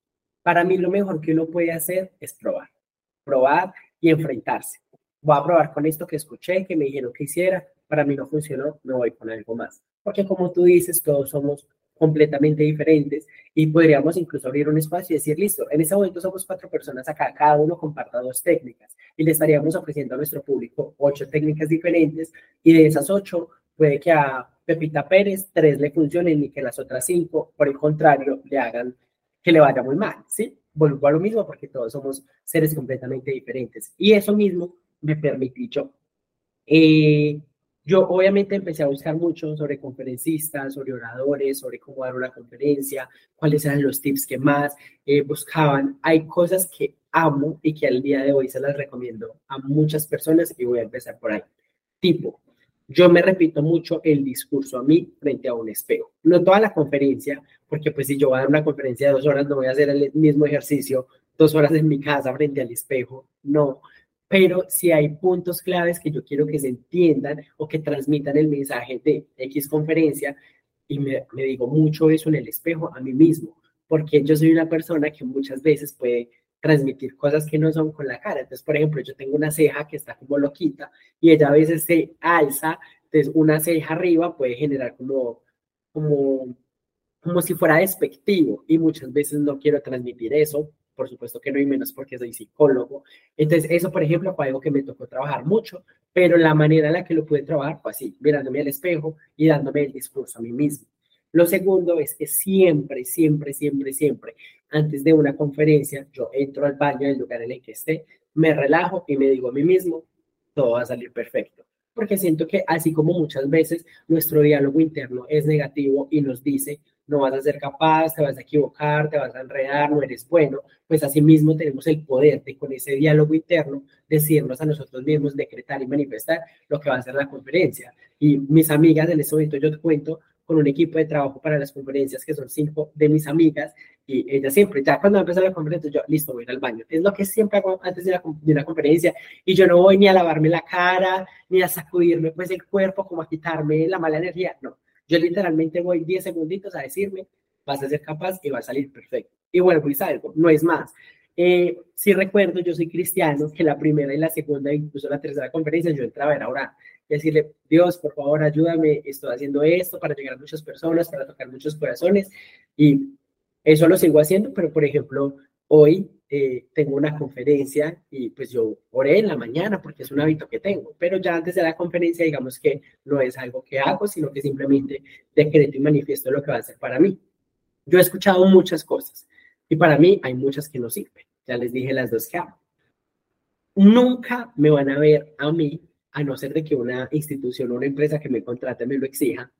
para mí lo mejor que uno puede hacer es probar, probar y enfrentarse. Voy a probar con esto que escuché, que me dijeron que hiciera, para mí no funcionó, me voy con algo más. Porque como tú dices, todos somos completamente diferentes y podríamos incluso abrir un espacio y decir, listo, en este momento somos cuatro personas acá, cada uno comparta dos técnicas y le estaríamos ofreciendo a nuestro público ocho técnicas diferentes y de esas ocho puede que a Pepita Pérez tres le funcionen y que las otras cinco, por el contrario, le hagan que le vaya muy mal, ¿sí? Vuelvo a lo mismo porque todos somos seres completamente diferentes y eso mismo me permite yo eh, Yo obviamente empecé a buscar mucho sobre conferencistas, sobre oradores, sobre cómo dar una conferencia, cuáles eran los tips que más eh, buscaban. Hay cosas que amo y que al día de hoy se las recomiendo a muchas personas y voy a empezar por ahí. Tipo, yo me repito mucho el discurso a mí frente a un espejo. No toda la conferencia, porque pues si yo voy a dar una conferencia de dos horas, no voy a hacer el mismo ejercicio dos horas en mi casa frente al espejo. No, pero si hay puntos claves que yo quiero que se entiendan o que transmitan el mensaje de X conferencia, y me, me, digo mucho eso en el espejo a mí mismo, porque yo soy una persona que muchas veces puede transmitir cosas que no son con la cara. Entonces, por ejemplo, yo tengo una ceja que está como loquita y ella a veces se alza, entonces una ceja arriba puede generar como, como, como si fuera despectivo y muchas veces no quiero transmitir eso por supuesto que no hay menos porque soy psicólogo. Entonces, eso, por ejemplo, fue algo que me tocó trabajar mucho, pero la manera en la que lo pude trabajar fue así, mirándome al espejo y dándome el discurso a mí mismo. Lo segundo es que siempre, siempre, siempre, siempre, antes de una conferencia, yo entro al baño del lugar en el que esté, me relajo y me digo a mí mismo, todo va a salir perfecto. Porque siento que así como muchas veces nuestro diálogo interno es negativo y nos dice, no vas a ser capaz, te vas a equivocar, te vas a enredar, no eres bueno, pues asimismo tenemos el poder de con ese diálogo interno decirnos a nosotros mismos, decretar y manifestar lo que va a ser la conferencia. Y mis amigas, en este momento yo te cuento con un equipo de trabajo para las conferencias, que son cinco de mis amigas, y ellas siempre, ya cuando empezó la conferencia, yo, listo, voy al baño. Es lo que siempre hago antes de, de una conferencia, y yo no voy ni a lavarme la cara, ni a sacudirme pues el cuerpo, como a quitarme la mala energía, no yo literalmente voy 10 segunditos a decirme, vas a ser capaz y va a salir perfecto. Y bueno, y salgo, no es más. Eh, si recuerdo, yo soy cristiano, que la primera y la segunda, incluso la tercera conferencia, yo entraba a orar decirle, Dios, por favor, ayúdame, estoy haciendo esto para llegar a muchas personas, para tocar muchos corazones. Y eso lo sigo haciendo, pero por ejemplo, hoy eh, tengo una conferencia y pues yo oré en la mañana porque es un hábito que tengo, pero ya antes de la conferencia digamos que no es algo que hago, sino que simplemente decreto y manifiesto lo que va a ser para mí. Yo he escuchado muchas cosas y para mí hay muchas que no sirven. Ya les dije las dos que hago. Nunca me van a ver a mí, a no ser de que una institución o una empresa que me contrate me lo exija,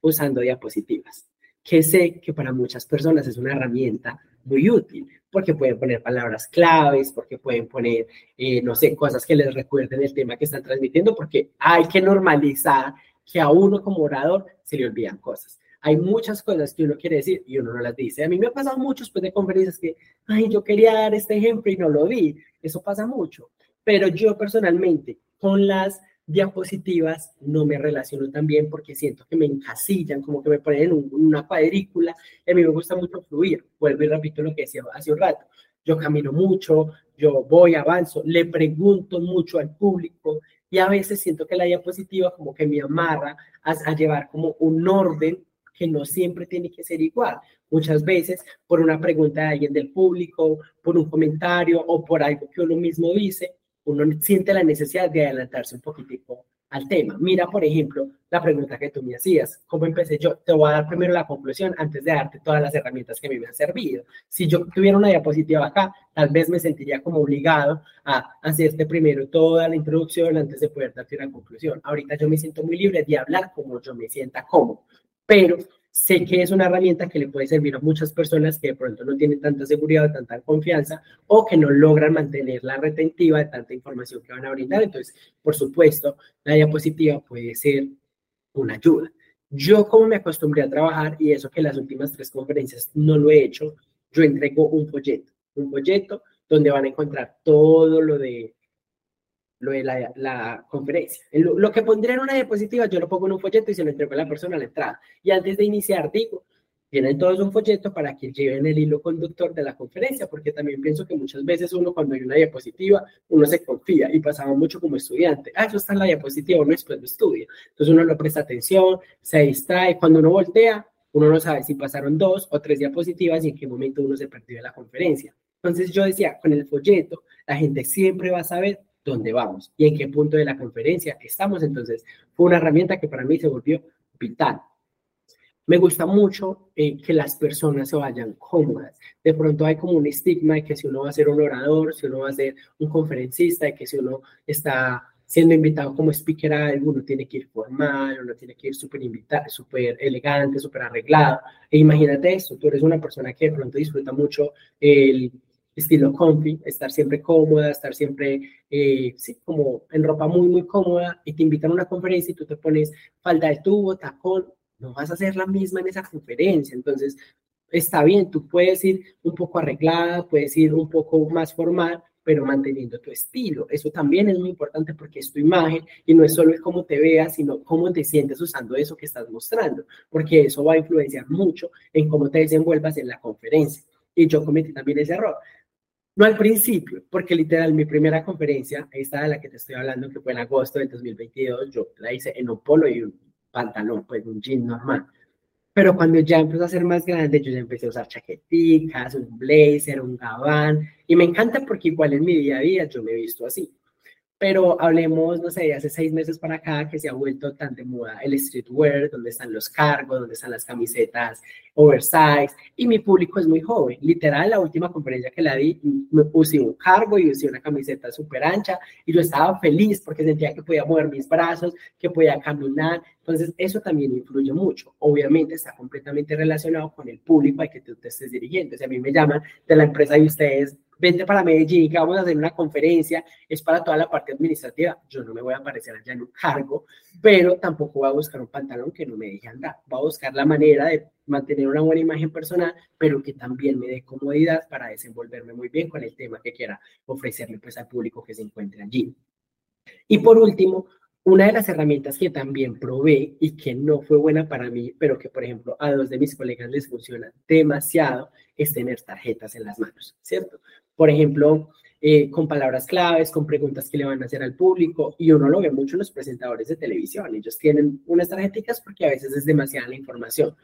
usando diapositivas, que sé que para muchas personas es una herramienta muy útil, porque pueden poner palabras claves, porque pueden poner, eh, no sé, cosas que les recuerden el tema que están transmitiendo, porque hay que normalizar que a uno como orador se le olvidan cosas. Hay muchas cosas que uno quiere decir y uno no las dice. A mí me ha pasado mucho después de conferencias que, ay, yo quería dar este ejemplo y no lo di. Eso pasa mucho. Pero yo personalmente, con las diapositivas no me relaciono tan bien porque siento que me encasillan, como que me ponen en una cuadrícula. a mí me gusta mucho fluir. Vuelvo y repito lo que decía hace un rato. Yo camino mucho, yo voy, avanzo, le pregunto mucho al público y a veces siento que la diapositiva como que me amarra a, a llevar como un orden que no siempre tiene que ser igual. Muchas veces por una pregunta de alguien del público, por un comentario o por algo que uno mismo dice, uno siente la necesidad de adelantarse un poquitico al tema. Mira, por ejemplo, la pregunta que tú me hacías, ¿cómo empecé yo? Te voy a dar primero la conclusión antes de darte todas las herramientas que me han servido. Si yo tuviera una diapositiva acá, tal vez me sentiría como obligado a hacerte primero toda la introducción antes de poder darte una conclusión. Ahorita yo me siento muy libre de hablar como yo me sienta cómodo, pero sé que es una herramienta que le puede servir a muchas personas que de pronto no tienen tanta seguridad o tanta confianza o que no logran mantener la retentiva de tanta información que van a brindar. Entonces, por supuesto, la diapositiva puede ser una ayuda. Yo como me acostumbré a trabajar y eso que las últimas tres conferencias no lo he hecho, yo entrego un folleto, un folleto donde van a encontrar todo lo de lo de la, conferencia. Lo, que pondría en una diapositiva, yo lo pongo en un folleto y se lo entrego a la persona a la entrada. Y antes de iniciar, digo, tienen todos un folleto para que lleven el hilo conductor de la conferencia, porque también pienso que muchas veces uno cuando hay una diapositiva, uno se confía y pasaba mucho como estudiante. Ah, eso está en la diapositiva, uno después lo estudia. Entonces uno no presta atención, se distrae. Cuando uno voltea, uno no sabe si pasaron dos o tres diapositivas y en qué momento uno se perdió de la conferencia. Entonces yo decía, con el folleto, la gente siempre va a saber dónde vamos y en qué punto de la conferencia estamos. Entonces, fue una herramienta que para mí se volvió vital. Me gusta mucho eh, que las personas se vayan cómodas. De pronto hay como un estigma de que si uno va a ser un orador, si uno va a ser un conferencista, de que si uno está siendo invitado como speaker a algo, uno tiene que ir formal, uno tiene que ir súper súper elegante, súper arreglado. E imagínate eso, tú eres una persona que de pronto disfruta mucho el estilo comfy, estar siempre cómoda, estar siempre, eh, sí, como en ropa muy, muy cómoda, y te invitan a una conferencia y tú te pones falda de tubo, tacón, no vas a hacer la misma en esa conferencia. Entonces, está bien, tú puedes ir un poco arreglada, puedes ir un poco más formal, pero manteniendo tu estilo. Eso también es muy importante porque es tu imagen y no es solo cómo te veas, sino cómo te sientes usando eso que estás mostrando, porque eso va a influenciar mucho en cómo te desenvuelvas en la conferencia. Y yo cometí también ese error. No al principio, porque literal mi primera conferencia, esta de la que te estoy hablando, que fue en agosto del 2022, yo la hice en un polo y un pantalón, pues un jean normal. Pero cuando ya empezó a ser más grande, yo ya empecé a usar chaqueticas, un blazer, un gabán. Y me encanta porque igual en mi día a día yo me he visto así. Pero hablemos, no sé, de hace seis meses para acá que se ha vuelto tan de moda el streetwear, donde están los cargos, donde están las camisetas oversize, y mi público es muy joven. Literal, la última conferencia que la di, me puse un cargo y usé una camiseta súper ancha, y yo estaba feliz porque sentía que podía mover mis brazos, que podía caminar. Entonces, eso también influye mucho. Obviamente, está completamente relacionado con el público al que tú te estés dirigiendo. Si a mí me llaman de la empresa y ustedes vente para Medellín, que vamos a hacer una conferencia, es para toda la parte administrativa. Yo no me voy a aparecer allá en un cargo, pero tampoco voy a buscar un pantalón que no me deje andar. Voy a buscar la manera de mantener una buena imagen personal, pero que también me dé comodidad para desenvolverme muy bien con el tema que quiera ofrecerle pues al público que se encuentre allí. Y por último, una de las herramientas que también probé y que no fue buena para mí, pero que, por ejemplo, a dos de mis colegas les funciona demasiado, es tener tarjetas en las manos, ¿cierto? Por ejemplo, eh, con palabras claves, con preguntas que le van a hacer al público, y uno lo ve mucho en los presentadores de televisión. Ellos tienen unas tarjetas porque a veces es demasiada la información.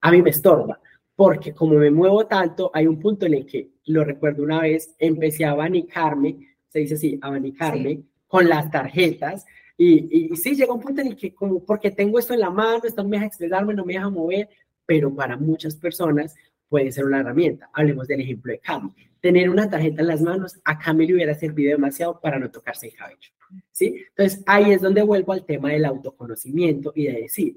A mí me estorba, porque como me muevo tanto, hay un punto en el que, lo recuerdo una vez, empecé a abanicarme, se dice así, abanicarme con las tarjetas y, y, sí, llega un punto en el que, como, porque tengo esto en la mano, esto no me deja expresarme, no me deja mover, pero para muchas personas puede ser una herramienta. Hablemos del ejemplo de Cami. Tener una tarjeta en las manos, a Cami le hubiera servido demasiado para no tocarse el cabello. ¿sí? Entonces, ahí es donde vuelvo al tema del autoconocimiento y de decir,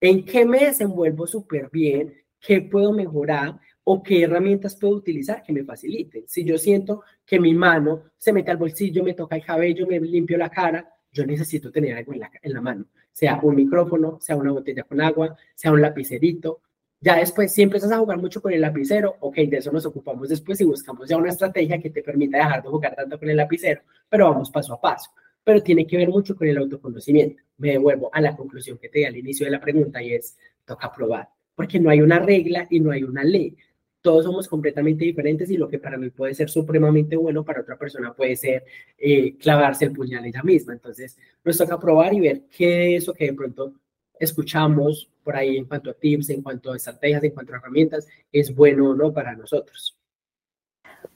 ¿en qué me desenvuelvo súper bien? ¿Qué puedo mejorar? o qué herramientas puedo utilizar que me faciliten. Si yo siento que mi mano se mete al bolsillo, me toca el cabello, me limpio la cara, yo necesito tener algo en la, en la mano, sea un micrófono, sea una botella con agua, sea un lapicerito. Ya después, si empiezas a jugar mucho con el lapicero, ok, de eso nos ocupamos después y buscamos ya una estrategia que te permita dejar de jugar tanto con el lapicero, pero vamos paso a paso. Pero tiene que ver mucho con el autoconocimiento. Me devuelvo a la conclusión que te di al inicio de la pregunta y es, toca probar, porque no hay una regla y no hay una ley todos somos completamente diferentes y lo que para mí puede ser supremamente bueno, para otra persona puede ser eh, clavarse el puñal ella misma. Entonces, nos toca probar y ver qué es eso que de pronto escuchamos por ahí en cuanto a tips, en cuanto a estrategias, en cuanto a herramientas, es bueno o no para nosotros.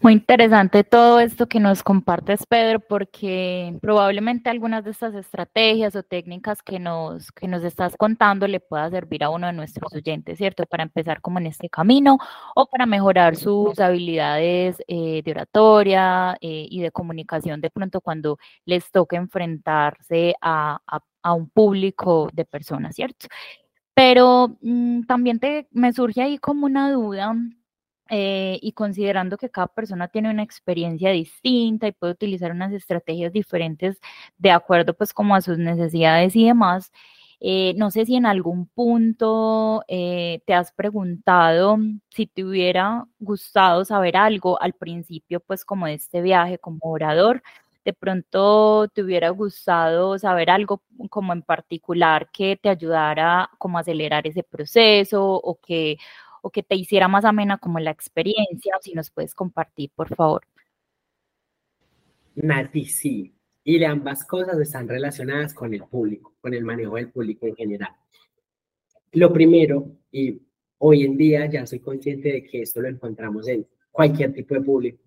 Muy interesante todo esto que nos compartes, Pedro, porque probablemente algunas de estas estrategias o técnicas que nos, que nos estás contando le pueda servir a uno de nuestros oyentes, ¿cierto? Para empezar como en este camino o para mejorar sus habilidades eh, de oratoria eh, y de comunicación de pronto cuando les toque enfrentarse a, un público de personas, ¿cierto? Pero mm, también te, me surge ahí como una duda eh, y considerando que cada persona tiene una experiencia distinta y puede utilizar unas estrategias diferentes de acuerdo pues como a sus necesidades y demás, eh, no sé si en algún punto eh, te has preguntado si te hubiera gustado saber algo al principio pues como de este viaje como orador, de pronto te hubiera gustado saber algo como en particular que te ayudara como a acelerar ese proceso o que o que te hiciera más amena como la experiencia, o si nos puedes compartir, por favor. Nati, sí. Y ambas cosas están relacionadas con el público, con el manejo del público en general. Lo primero, y hoy en día ya soy consciente de que esto lo encontramos en cualquier tipo de público,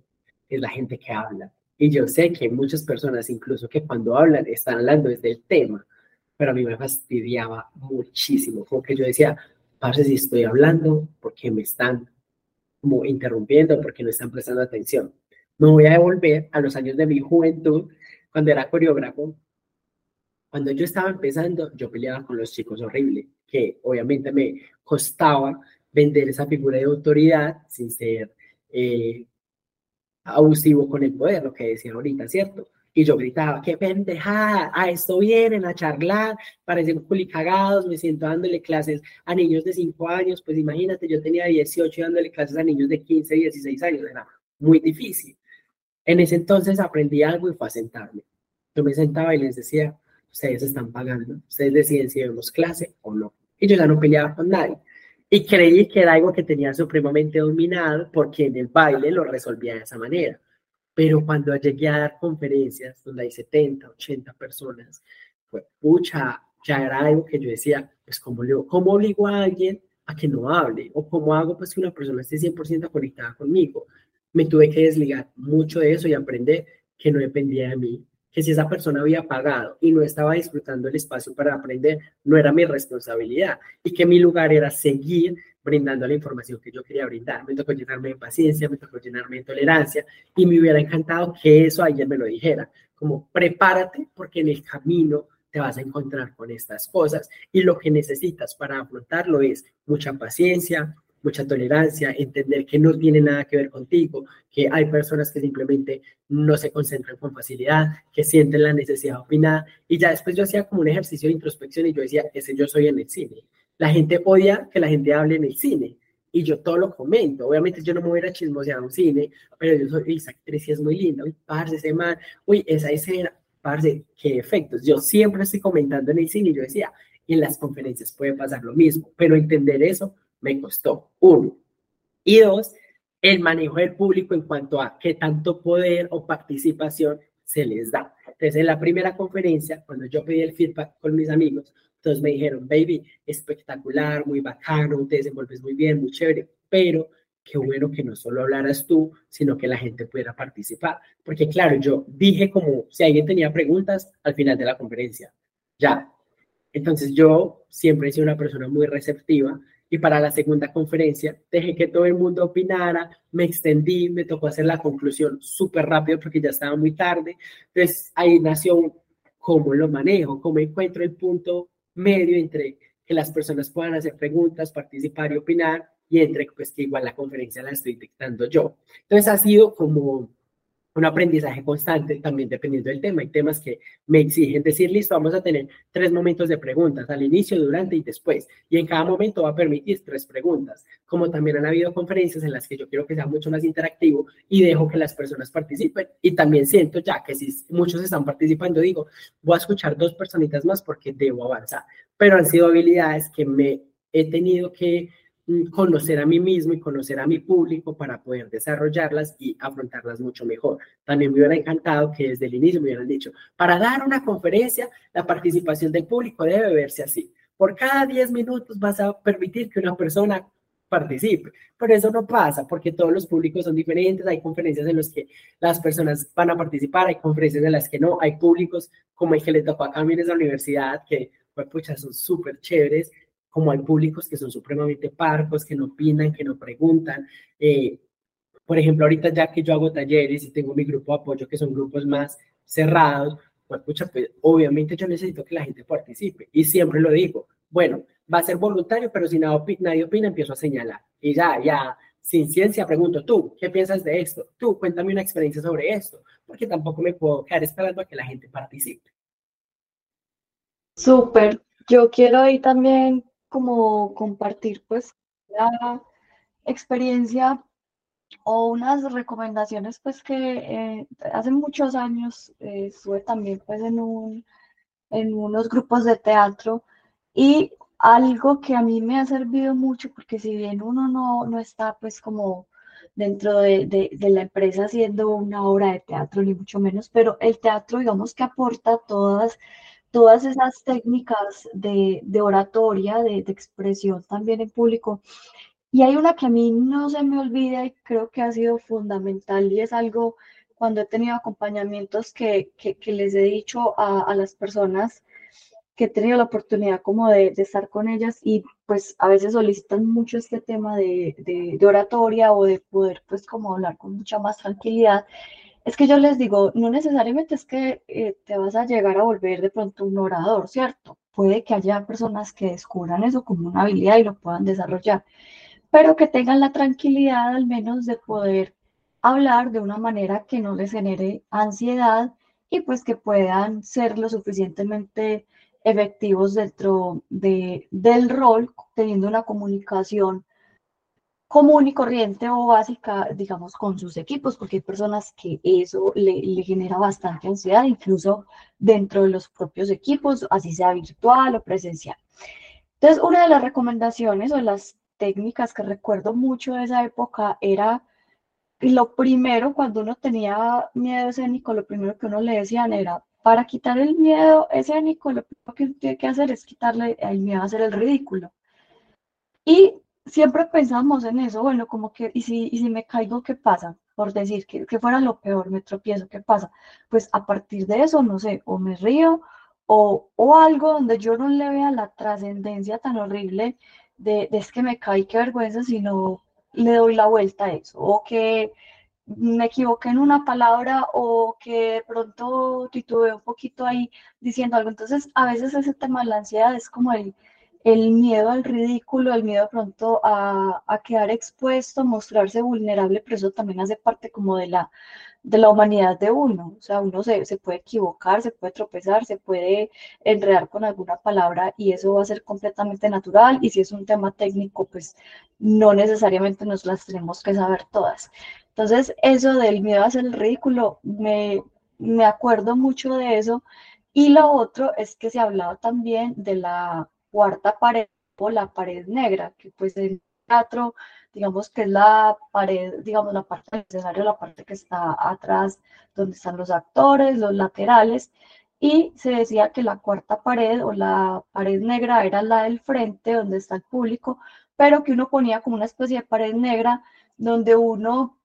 es la gente que habla. Y yo sé que muchas personas, incluso que cuando hablan, están hablando desde el tema, pero a mí me fastidiaba muchísimo, como que yo decía, parce, si estoy hablando, porque me están como interrumpiendo, porque no están prestando atención. Me voy a devolver a los años de mi juventud, cuando era coreógrafo, Cuando yo estaba empezando, yo peleaba con los chicos horrible, que obviamente me costaba vender esa figura de autoridad sin ser eh, abusivo con el poder, lo que decía ahorita, ¿cierto? Y yo gritaba, qué pendejada, a esto vienen a charlar, parecen culicagados, me siento dándole clases a niños de 5 años, pues imagínate, yo tenía 18 dándole clases a niños de 15, 16 años, era muy difícil. En ese entonces aprendí algo y fue a sentarme. Yo me sentaba y les decía, ustedes están pagando, ustedes deciden si vemos clase o no. Y yo ya no peleaba con nadie. Y creí que era algo que tenía supremamente dominado porque en el baile lo resolvía de esa manera. Pero cuando llegué a dar conferencias donde hay 70, 80 personas, pues pucha, ya era algo que yo decía, pues ¿cómo, le, cómo obligo a alguien a que no hable? ¿O cómo hago pues que una persona esté 100% conectada conmigo? Me tuve que desligar mucho de eso y aprender que no dependía de mí, que si esa persona había pagado y no estaba disfrutando el espacio para aprender, no era mi responsabilidad y que mi lugar era seguir brindando la información que yo quería brindar. Me tocó llenarme de paciencia, me tocó llenarme de tolerancia y me hubiera encantado que eso ayer me lo dijera, como prepárate porque en el camino te vas a encontrar con estas cosas y lo que necesitas para afrontarlo es mucha paciencia, mucha tolerancia, entender que no tiene nada que ver contigo, que hay personas que simplemente no se concentran con facilidad, que sienten la necesidad de opinar. Y ya después yo hacía como un ejercicio de introspección y yo decía, ese yo soy en el cine. La gente odia que la gente hable en el cine. Y yo todo lo comento. Obviamente yo no me voy a chismosear a un cine, pero yo soy, esa actriz es muy linda. Uy, parce, ese man. Uy, esa escena. Parce, qué efectos. Yo siempre estoy comentando en el cine y yo decía, y en las conferencias puede pasar lo mismo. Pero entender eso me costó. Uno. Y dos, el manejo del público en cuanto a qué tanto poder o participación se les da. Entonces, en la primera conferencia, cuando yo pedí el feedback con mis amigos, todos me dijeron, baby, espectacular, muy bacano, te desenvolves muy bien, muy chévere, pero qué bueno que no solo hablaras tú, sino que la gente pudiera participar. Porque claro, yo dije como si alguien tenía preguntas al final de la conferencia, ya. Entonces yo siempre he sido una persona muy receptiva y para la segunda conferencia dejé que todo el mundo opinara, me extendí, me tocó hacer la conclusión súper rápido porque ya estaba muy tarde. Entonces ahí nació cómo lo manejo, cómo encuentro el punto medio entre que las personas puedan hacer preguntas, participar y opinar y entre pues que igual la conferencia la estoy dictando yo. Entonces ha sido como un aprendizaje constante también dependiendo del tema. Hay temas que me exigen decir, listo, vamos a tener tres momentos de preguntas, al inicio, durante y después. Y en cada momento va a permitir tres preguntas. Como también han habido conferencias en las que yo quiero que sea mucho más interactivo y dejo que las personas participen. Y también siento ya que si muchos están participando, digo, voy a escuchar dos personitas más porque debo avanzar. Pero han sido habilidades que me he tenido que conocer a mí mismo y conocer a mi público para poder desarrollarlas y afrontarlas mucho mejor. También me hubiera encantado que desde el inicio me hubieran dicho, para dar una conferencia, la participación del público debe verse así. Por cada 10 minutos vas a permitir que una persona participe. Pero eso no pasa porque todos los públicos son diferentes. Hay conferencias en las que las personas van a participar, hay conferencias en las que no, hay públicos como el que le tocó a Camilo en la universidad que pues, pucha, son súper chéveres como hay públicos que son supremamente parcos, que no opinan, que no preguntan. Eh, por ejemplo, ahorita ya que yo hago talleres y tengo mi grupo de apoyo, que son grupos más cerrados, pues, pues obviamente yo necesito que la gente participe. Y siempre lo digo, bueno, va a ser voluntario, pero si nadie, nadie opina, empiezo a señalar. Y ya, ya, sin ciencia, pregunto, tú, ¿qué piensas de esto? Tú, cuéntame una experiencia sobre esto, porque tampoco me puedo quedar esperando a que la gente participe. Súper. Yo quiero ahí también como compartir pues la experiencia o unas recomendaciones pues que eh, hace muchos años eh, estuve también pues en, un, en unos grupos de teatro y algo que a mí me ha servido mucho porque si bien uno no, no está pues como dentro de, de, de, la empresa haciendo una obra de teatro ni mucho menos, pero el teatro digamos que aporta todas todas esas técnicas de, oratoria, de, expresión también en público. Y hay una que a mí no se me olvida y creo que ha sido fundamental y es algo cuando he tenido acompañamientos que, les he dicho a, las personas que he tenido la oportunidad como de, estar con ellas y pues a veces solicitan mucho este tema de, de, oratoria o de poder pues como hablar con mucha más tranquilidad es que yo les digo, no necesariamente es que eh, te vas a llegar a volver de pronto un orador, ¿cierto? Puede que haya personas que descubran eso como una habilidad y lo puedan desarrollar, pero que tengan la tranquilidad al menos de poder hablar de una manera que no les genere ansiedad y pues que puedan ser lo suficientemente efectivos dentro de, del rol, teniendo una comunicación común y corriente o básica, digamos, con sus equipos, porque hay personas que eso le, genera bastante ansiedad, incluso dentro de los propios equipos, así sea virtual o presencial. Entonces, una de las recomendaciones o las técnicas que recuerdo mucho de esa época era lo primero, cuando uno tenía miedo escénico, lo primero que uno le decían era, para quitar el miedo escénico, lo primero que tiene que hacer es quitarle el miedo a hacer el ridículo. Y siempre pensamos en eso, bueno, como que, ¿y si, y si me caigo, qué pasa? Por decir que, que fuera lo peor, me tropiezo, ¿qué pasa? Pues a partir de eso, no sé, o me río o, o algo donde yo no le vea la trascendencia tan horrible de, de, es que me caí, qué vergüenza, sino le doy la vuelta a eso, o que me equivoqué en una palabra o que de pronto titubeé un poquito ahí diciendo algo. Entonces, a veces ese tema de la ansiedad es como el, el miedo al ridículo, el miedo pronto a, a, quedar expuesto, mostrarse vulnerable, pero eso también hace parte como de la, de la humanidad de uno. O sea, uno se, se, puede equivocar, se puede tropezar, se puede enredar con alguna palabra y eso va a ser completamente natural. Y si es un tema técnico, pues no necesariamente nos las tenemos que saber todas. Entonces, eso del miedo a hacer el ridículo, me, me acuerdo mucho de eso. Y lo otro es que se hablaba también de la cuarta pared o la pared negra, que pues en teatro, digamos que es la pared, digamos la parte del escenario, la parte que está atrás, donde están los actores, los laterales, y se decía que la cuarta pared o la pared negra era la del frente, donde está el público, pero que uno ponía como una especie de pared negra donde uno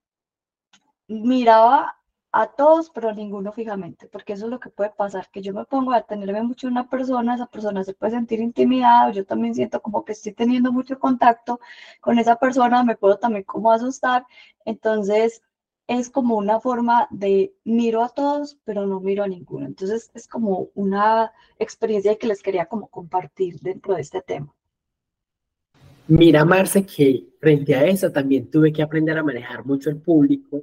miraba a todos, pero ninguno fijamente, porque eso es lo que puede pasar, que yo me pongo a tenerme mucho una persona, esa persona se puede sentir intimidada, yo también siento como que estoy teniendo mucho contacto con esa persona, me puedo también como asustar, entonces es como una forma de miro a todos, pero no miro a ninguno, entonces es como una experiencia que les quería como compartir dentro de este tema. Mira, Marce, que frente a eso también tuve que aprender a manejar mucho el público,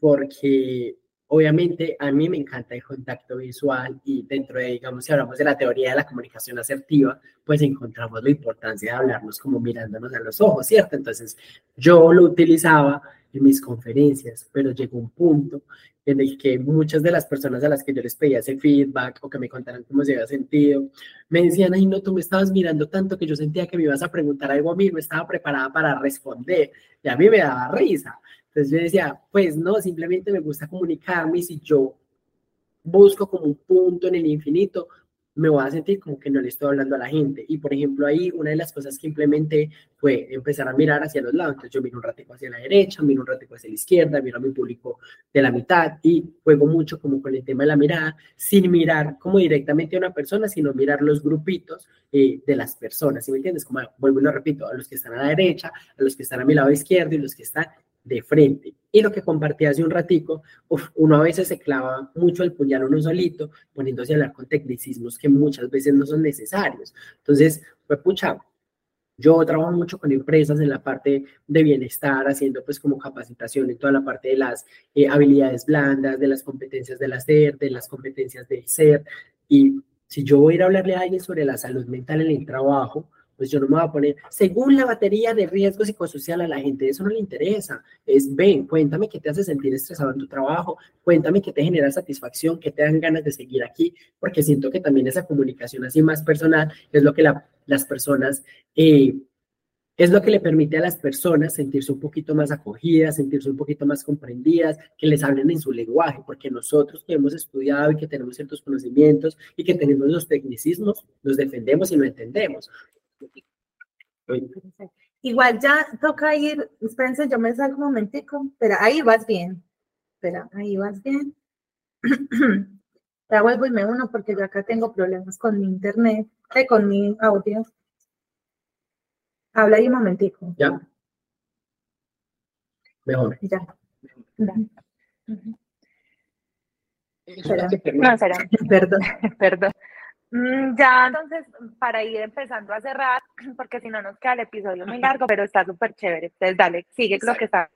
porque Obviamente, a mí me encanta el contacto visual y dentro de, digamos, si hablamos de la teoría de la comunicación asertiva, pues encontramos la importancia de hablarnos como mirándonos a los ojos, ¿cierto? Entonces, yo lo utilizaba en mis conferencias, pero llegó un punto en el que muchas de las personas a las que yo les pedía ese feedback o que me contaran cómo se había sentido, me decían, ay, no, tú me estabas mirando tanto que yo sentía que me ibas a preguntar algo a mí, no estaba preparada para responder, y a mí me daba risa. Entonces yo decía, pues no, simplemente me gusta comunicarme y si yo busco como un punto en el infinito, me voy a sentir como que no le estoy hablando a la gente. Y por ejemplo, ahí una de las cosas que implementé fue empezar a mirar hacia los lados. Entonces yo miro un ratico hacia la derecha, miro un ratico hacia la izquierda, miro a mi público de la mitad y juego mucho como con el tema de la mirada, sin mirar como directamente a una persona, sino mirar los grupitos eh, de las personas. ¿Sí me entiendes? Como vuelvo y lo repito, a los que están a la derecha, a los que están a mi lado izquierdo y los que están de frente. Y lo que compartí hace un ratico, uno a veces se clava mucho el puñal uno solito, poniéndose a hablar con tecnicismos que muchas veces no son necesarios. Entonces, pues pucha, yo trabajo mucho con empresas en la parte de bienestar, haciendo pues como capacitación en toda la parte de las eh, habilidades blandas, de las competencias del hacer, de las competencias del ser. Y si yo voy a ir a hablarle a alguien sobre la salud mental en el trabajo, pues yo no me voy a poner, según la batería de riesgo psicosocial a la gente, eso no le interesa. Es, ven, cuéntame qué te hace sentir estresado en tu trabajo, cuéntame qué te genera satisfacción, qué te dan ganas de seguir aquí, porque siento que también esa comunicación así más personal es lo que la, las personas... Eh, es lo que le permite a las personas sentirse un poquito más acogidas, sentirse un poquito más comprendidas, que les hablen en su lenguaje, porque nosotros que hemos estudiado y que tenemos ciertos conocimientos y que tenemos los tecnicismos, los defendemos y lo entendemos. Igual ya toca ir, espérense, yo me salgo un momentico, pero ahí vas bien, espera, ahí vas bien. ya vuelvo y me uno porque yo acá tengo problemas con mi internet, eh, con mi audio. Habla ahí un momentico. Ya. Mejor. Ya. No, será. Perdón. Perdón. Mm, Ya, entonces, para ir empezando a cerrar, porque si no nos queda el episodio muy largo, pero está súper chévere. Entonces, dale, sigue lo que está.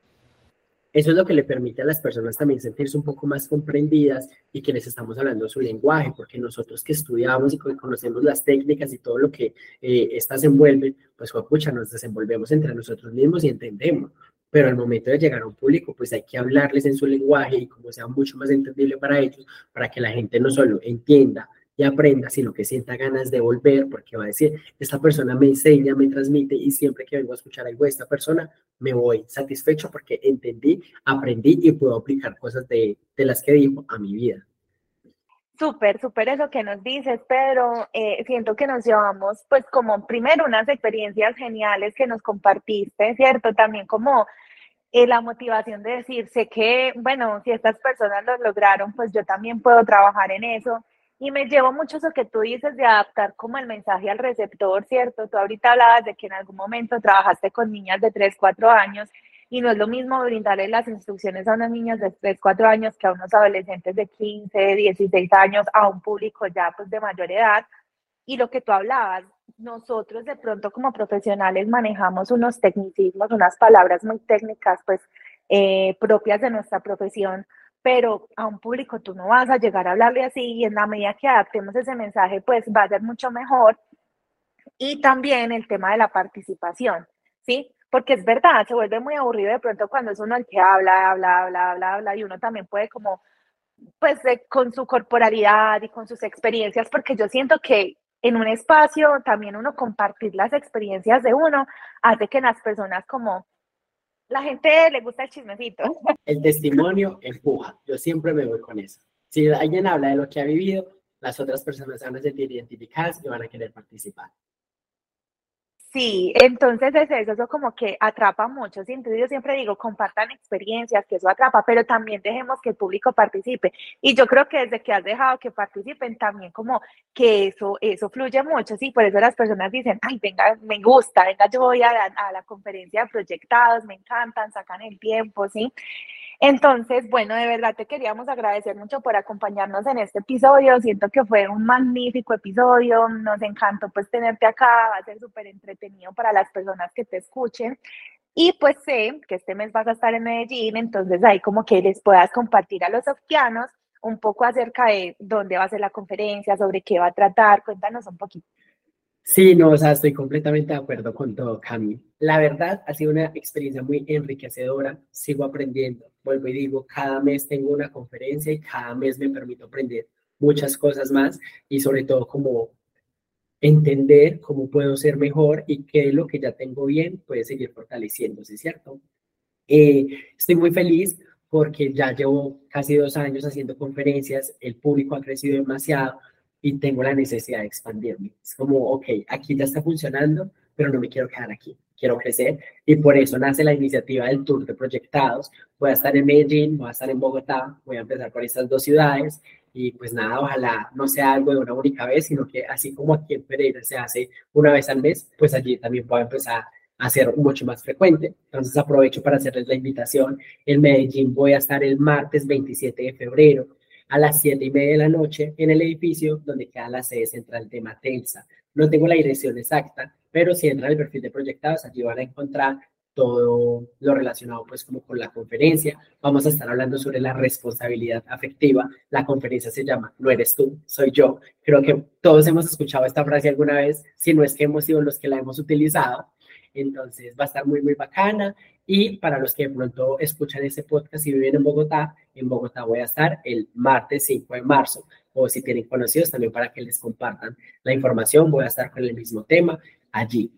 Eso es lo que le permite a las personas también sentirse un poco más comprendidas y que les estamos hablando su lenguaje, porque nosotros que estudiamos y que conocemos las técnicas y todo lo que eh, estas envuelven, pues pucha, nos desenvolvemos entre nosotros mismos y entendemos. Pero al momento de llegar a un público, pues hay que hablarles en su lenguaje y como sea mucho más entendible para ellos, para que la gente no solo entienda y aprenda, sino que sienta ganas de volver, porque va a decir, esta persona me enseña, me transmite y siempre que vengo a escuchar algo de esta persona, me voy satisfecho porque entendí, aprendí y puedo aplicar cosas de, de las que dijo a mi vida. Súper, súper eso que nos dices, pero eh, siento que nos llevamos, pues como primero unas experiencias geniales que nos compartiste, ¿cierto? También como eh, la motivación de decir, sé que, bueno, si estas personas lo lograron, pues yo también puedo trabajar en eso. Y me llevo mucho eso que tú dices de adaptar como el mensaje al receptor, ¿cierto? Tú ahorita hablabas de que en algún momento trabajaste con niñas de 3, 4 años y no es lo mismo brindarle las instrucciones a unas niñas de 3, 4 años que a unos adolescentes de 15, 16 años, a un público ya pues de mayor edad. Y lo que tú hablabas, nosotros de pronto como profesionales manejamos unos tecnicismos, unas palabras muy técnicas pues eh, propias de nuestra profesión, pero a un público tú no vas a llegar a hablarle así y en la medida que adaptemos ese mensaje pues va a ser mucho mejor. Y también el tema de la participación, ¿sí? porque es verdad, se vuelve muy aburrido de pronto cuando es uno el que habla, habla, habla, habla, habla, y uno también puede como, pues con su corporalidad y con sus experiencias, porque yo siento que en un espacio también uno compartir las experiencias de uno hace que las personas como, la gente le gusta el chismecito. El testimonio empuja, yo siempre me voy con eso. Si alguien habla de lo que ha vivido, las otras personas van a sentir identificadas y van a querer participar. Sí, entonces es eso, eso como que atrapa mucho. ¿sí? Entonces yo siempre digo, compartan experiencias, que eso atrapa, pero también dejemos que el público participe. Y yo creo que desde que has dejado que participen, también como que eso, eso fluye mucho, sí, por eso las personas dicen, ay, venga, me gusta, venga, yo voy a la, a la conferencia de proyectados, me encantan, sacan el tiempo, ¿sí? Entonces, bueno, de verdad te queríamos agradecer mucho por acompañarnos en este episodio. Siento que fue un magnífico episodio. Nos encantó pues tenerte acá. Va a ser súper entretenido para las personas que te escuchen. Y pues sé que este mes vas a estar en Medellín, entonces ahí como que les puedas compartir a los softianos un poco acerca de dónde va a ser la conferencia, sobre qué va a tratar. Cuéntanos un poquito. Sí, no, o sea, estoy completamente de acuerdo con todo, Cami. La verdad, ha sido una experiencia muy enriquecedora. Sigo aprendiendo. Vuelvo y digo, cada mes tengo una conferencia y cada mes me permito aprender muchas cosas más y sobre todo como entender cómo puedo ser mejor y qué lo que ya tengo bien puede seguir fortaleciéndose, ¿cierto? Eh, estoy muy feliz porque ya llevo casi dos años haciendo conferencias, el público ha crecido demasiado, y tengo la necesidad de expandirme. Es como, ok, aquí ya está funcionando, pero no me quiero quedar aquí, quiero crecer y por eso nace la iniciativa del Tour de Proyectados. Voy a estar en Medellín, voy a estar en Bogotá, voy a empezar por estas dos ciudades y pues nada, ojalá no sea algo de una única vez, sino que así como aquí en Pereira se hace una vez al mes, pues allí también pueda empezar a ser mucho más frecuente. Entonces aprovecho para hacerles la invitación. En Medellín voy a estar el martes 27 de febrero a las siete y media de la noche en el edificio donde queda la sede central de Matensa. No tengo la dirección exacta, pero si entran al perfil de proyectados, allí van a encontrar todo lo relacionado pues como con la conferencia. Vamos a estar hablando sobre la responsabilidad afectiva. La conferencia se llama No eres tú, soy yo. Creo que todos hemos escuchado esta frase alguna vez, si no es que hemos sido los que la hemos utilizado. Entonces va a estar muy, muy bacana. Y para los que de pronto escuchan ese podcast y viven en Bogotá, en Bogotá voy a estar el martes 5 de marzo. O si tienen conocidos también para que les compartan la información, voy a estar con el mismo tema allí.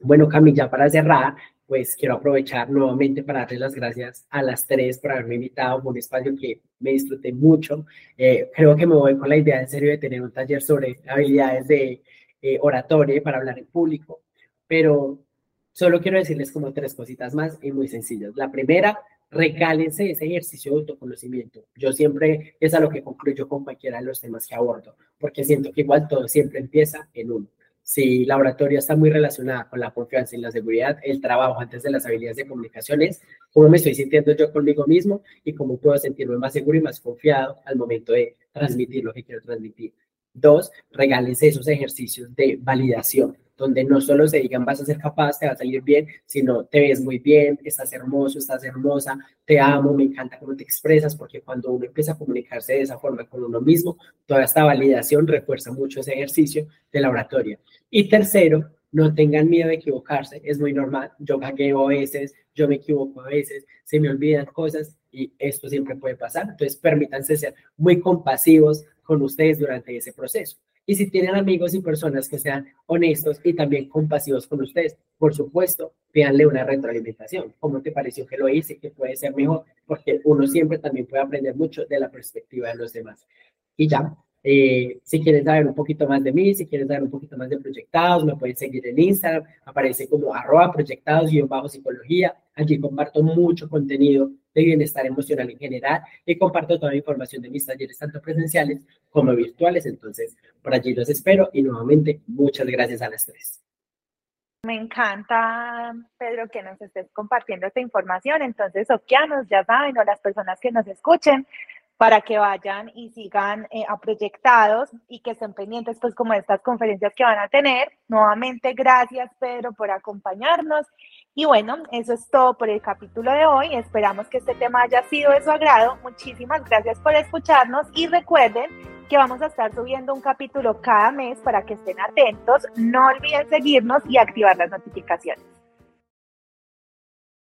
Bueno, Camilla, para cerrar, pues quiero aprovechar nuevamente para darles las gracias a las tres por haberme invitado a un espacio que me disfruté mucho. Eh, creo que me voy con la idea en serio de tener un taller sobre habilidades de eh, oratoria para hablar en público, pero Solo quiero decirles como tres cositas más y muy sencillas. La primera, recálense ese ejercicio de autoconocimiento. Yo siempre es a lo que concluyo con cualquiera de los temas que abordo, porque siento que igual todo siempre empieza en uno. si la oratoria está muy relacionada con la confianza y la seguridad, el trabajo antes de las habilidades de comunicación es cómo me estoy sintiendo yo conmigo mismo y cómo puedo sentirme más seguro y más confiado al momento de transmitir lo que quiero transmitir. Dos, regálense esos ejercicios de validación, donde no solo se digan vas a ser capaz, te va a salir bien, sino te ves muy bien, estás hermoso, estás hermosa, te amo, me encanta cómo te expresas, porque cuando uno empieza a comunicarse de esa forma con uno mismo, toda esta validación refuerza mucho ese ejercicio de la oratoria. Y tercero, no tengan miedo de equivocarse, es muy normal, yo gagueo a veces, yo me equivoco a veces, se me olvidan cosas y esto siempre puede pasar, entonces permítanse ser muy compasivos con ustedes durante ese proceso. Y si tienen amigos y personas que sean honestos y también compasivos con ustedes, por supuesto, pídanle una retroalimentación. ¿Cómo te pareció que lo hice? Que puede ser mejor, porque uno siempre también puede aprender mucho de la perspectiva de los demás. Y ya, eh, si quieren saber un poquito más de mí, si quieren saber un poquito más de proyectados, me pueden seguir en Instagram, aparece como arroba proyectados y bajo psicología. Allí comparto mucho contenido de bienestar emocional en general y comparto toda la información de mis talleres, tanto presenciales como virtuales. Entonces, por allí los espero y nuevamente muchas gracias a las tres. Me encanta, Pedro, que nos estés compartiendo esta información. Entonces, Okeanos, ya saben, o las personas que nos escuchen, para que vayan y sigan eh, a proyectados y que estén pendientes, pues, como estas conferencias que van a tener. Nuevamente, gracias, Pedro, por acompañarnos. Y bueno, eso es todo por el capítulo de hoy. Esperamos que este tema haya sido de su agrado. Muchísimas gracias por escucharnos y recuerden que vamos a estar subiendo un capítulo cada mes para que estén atentos. No olviden seguirnos y activar las notificaciones.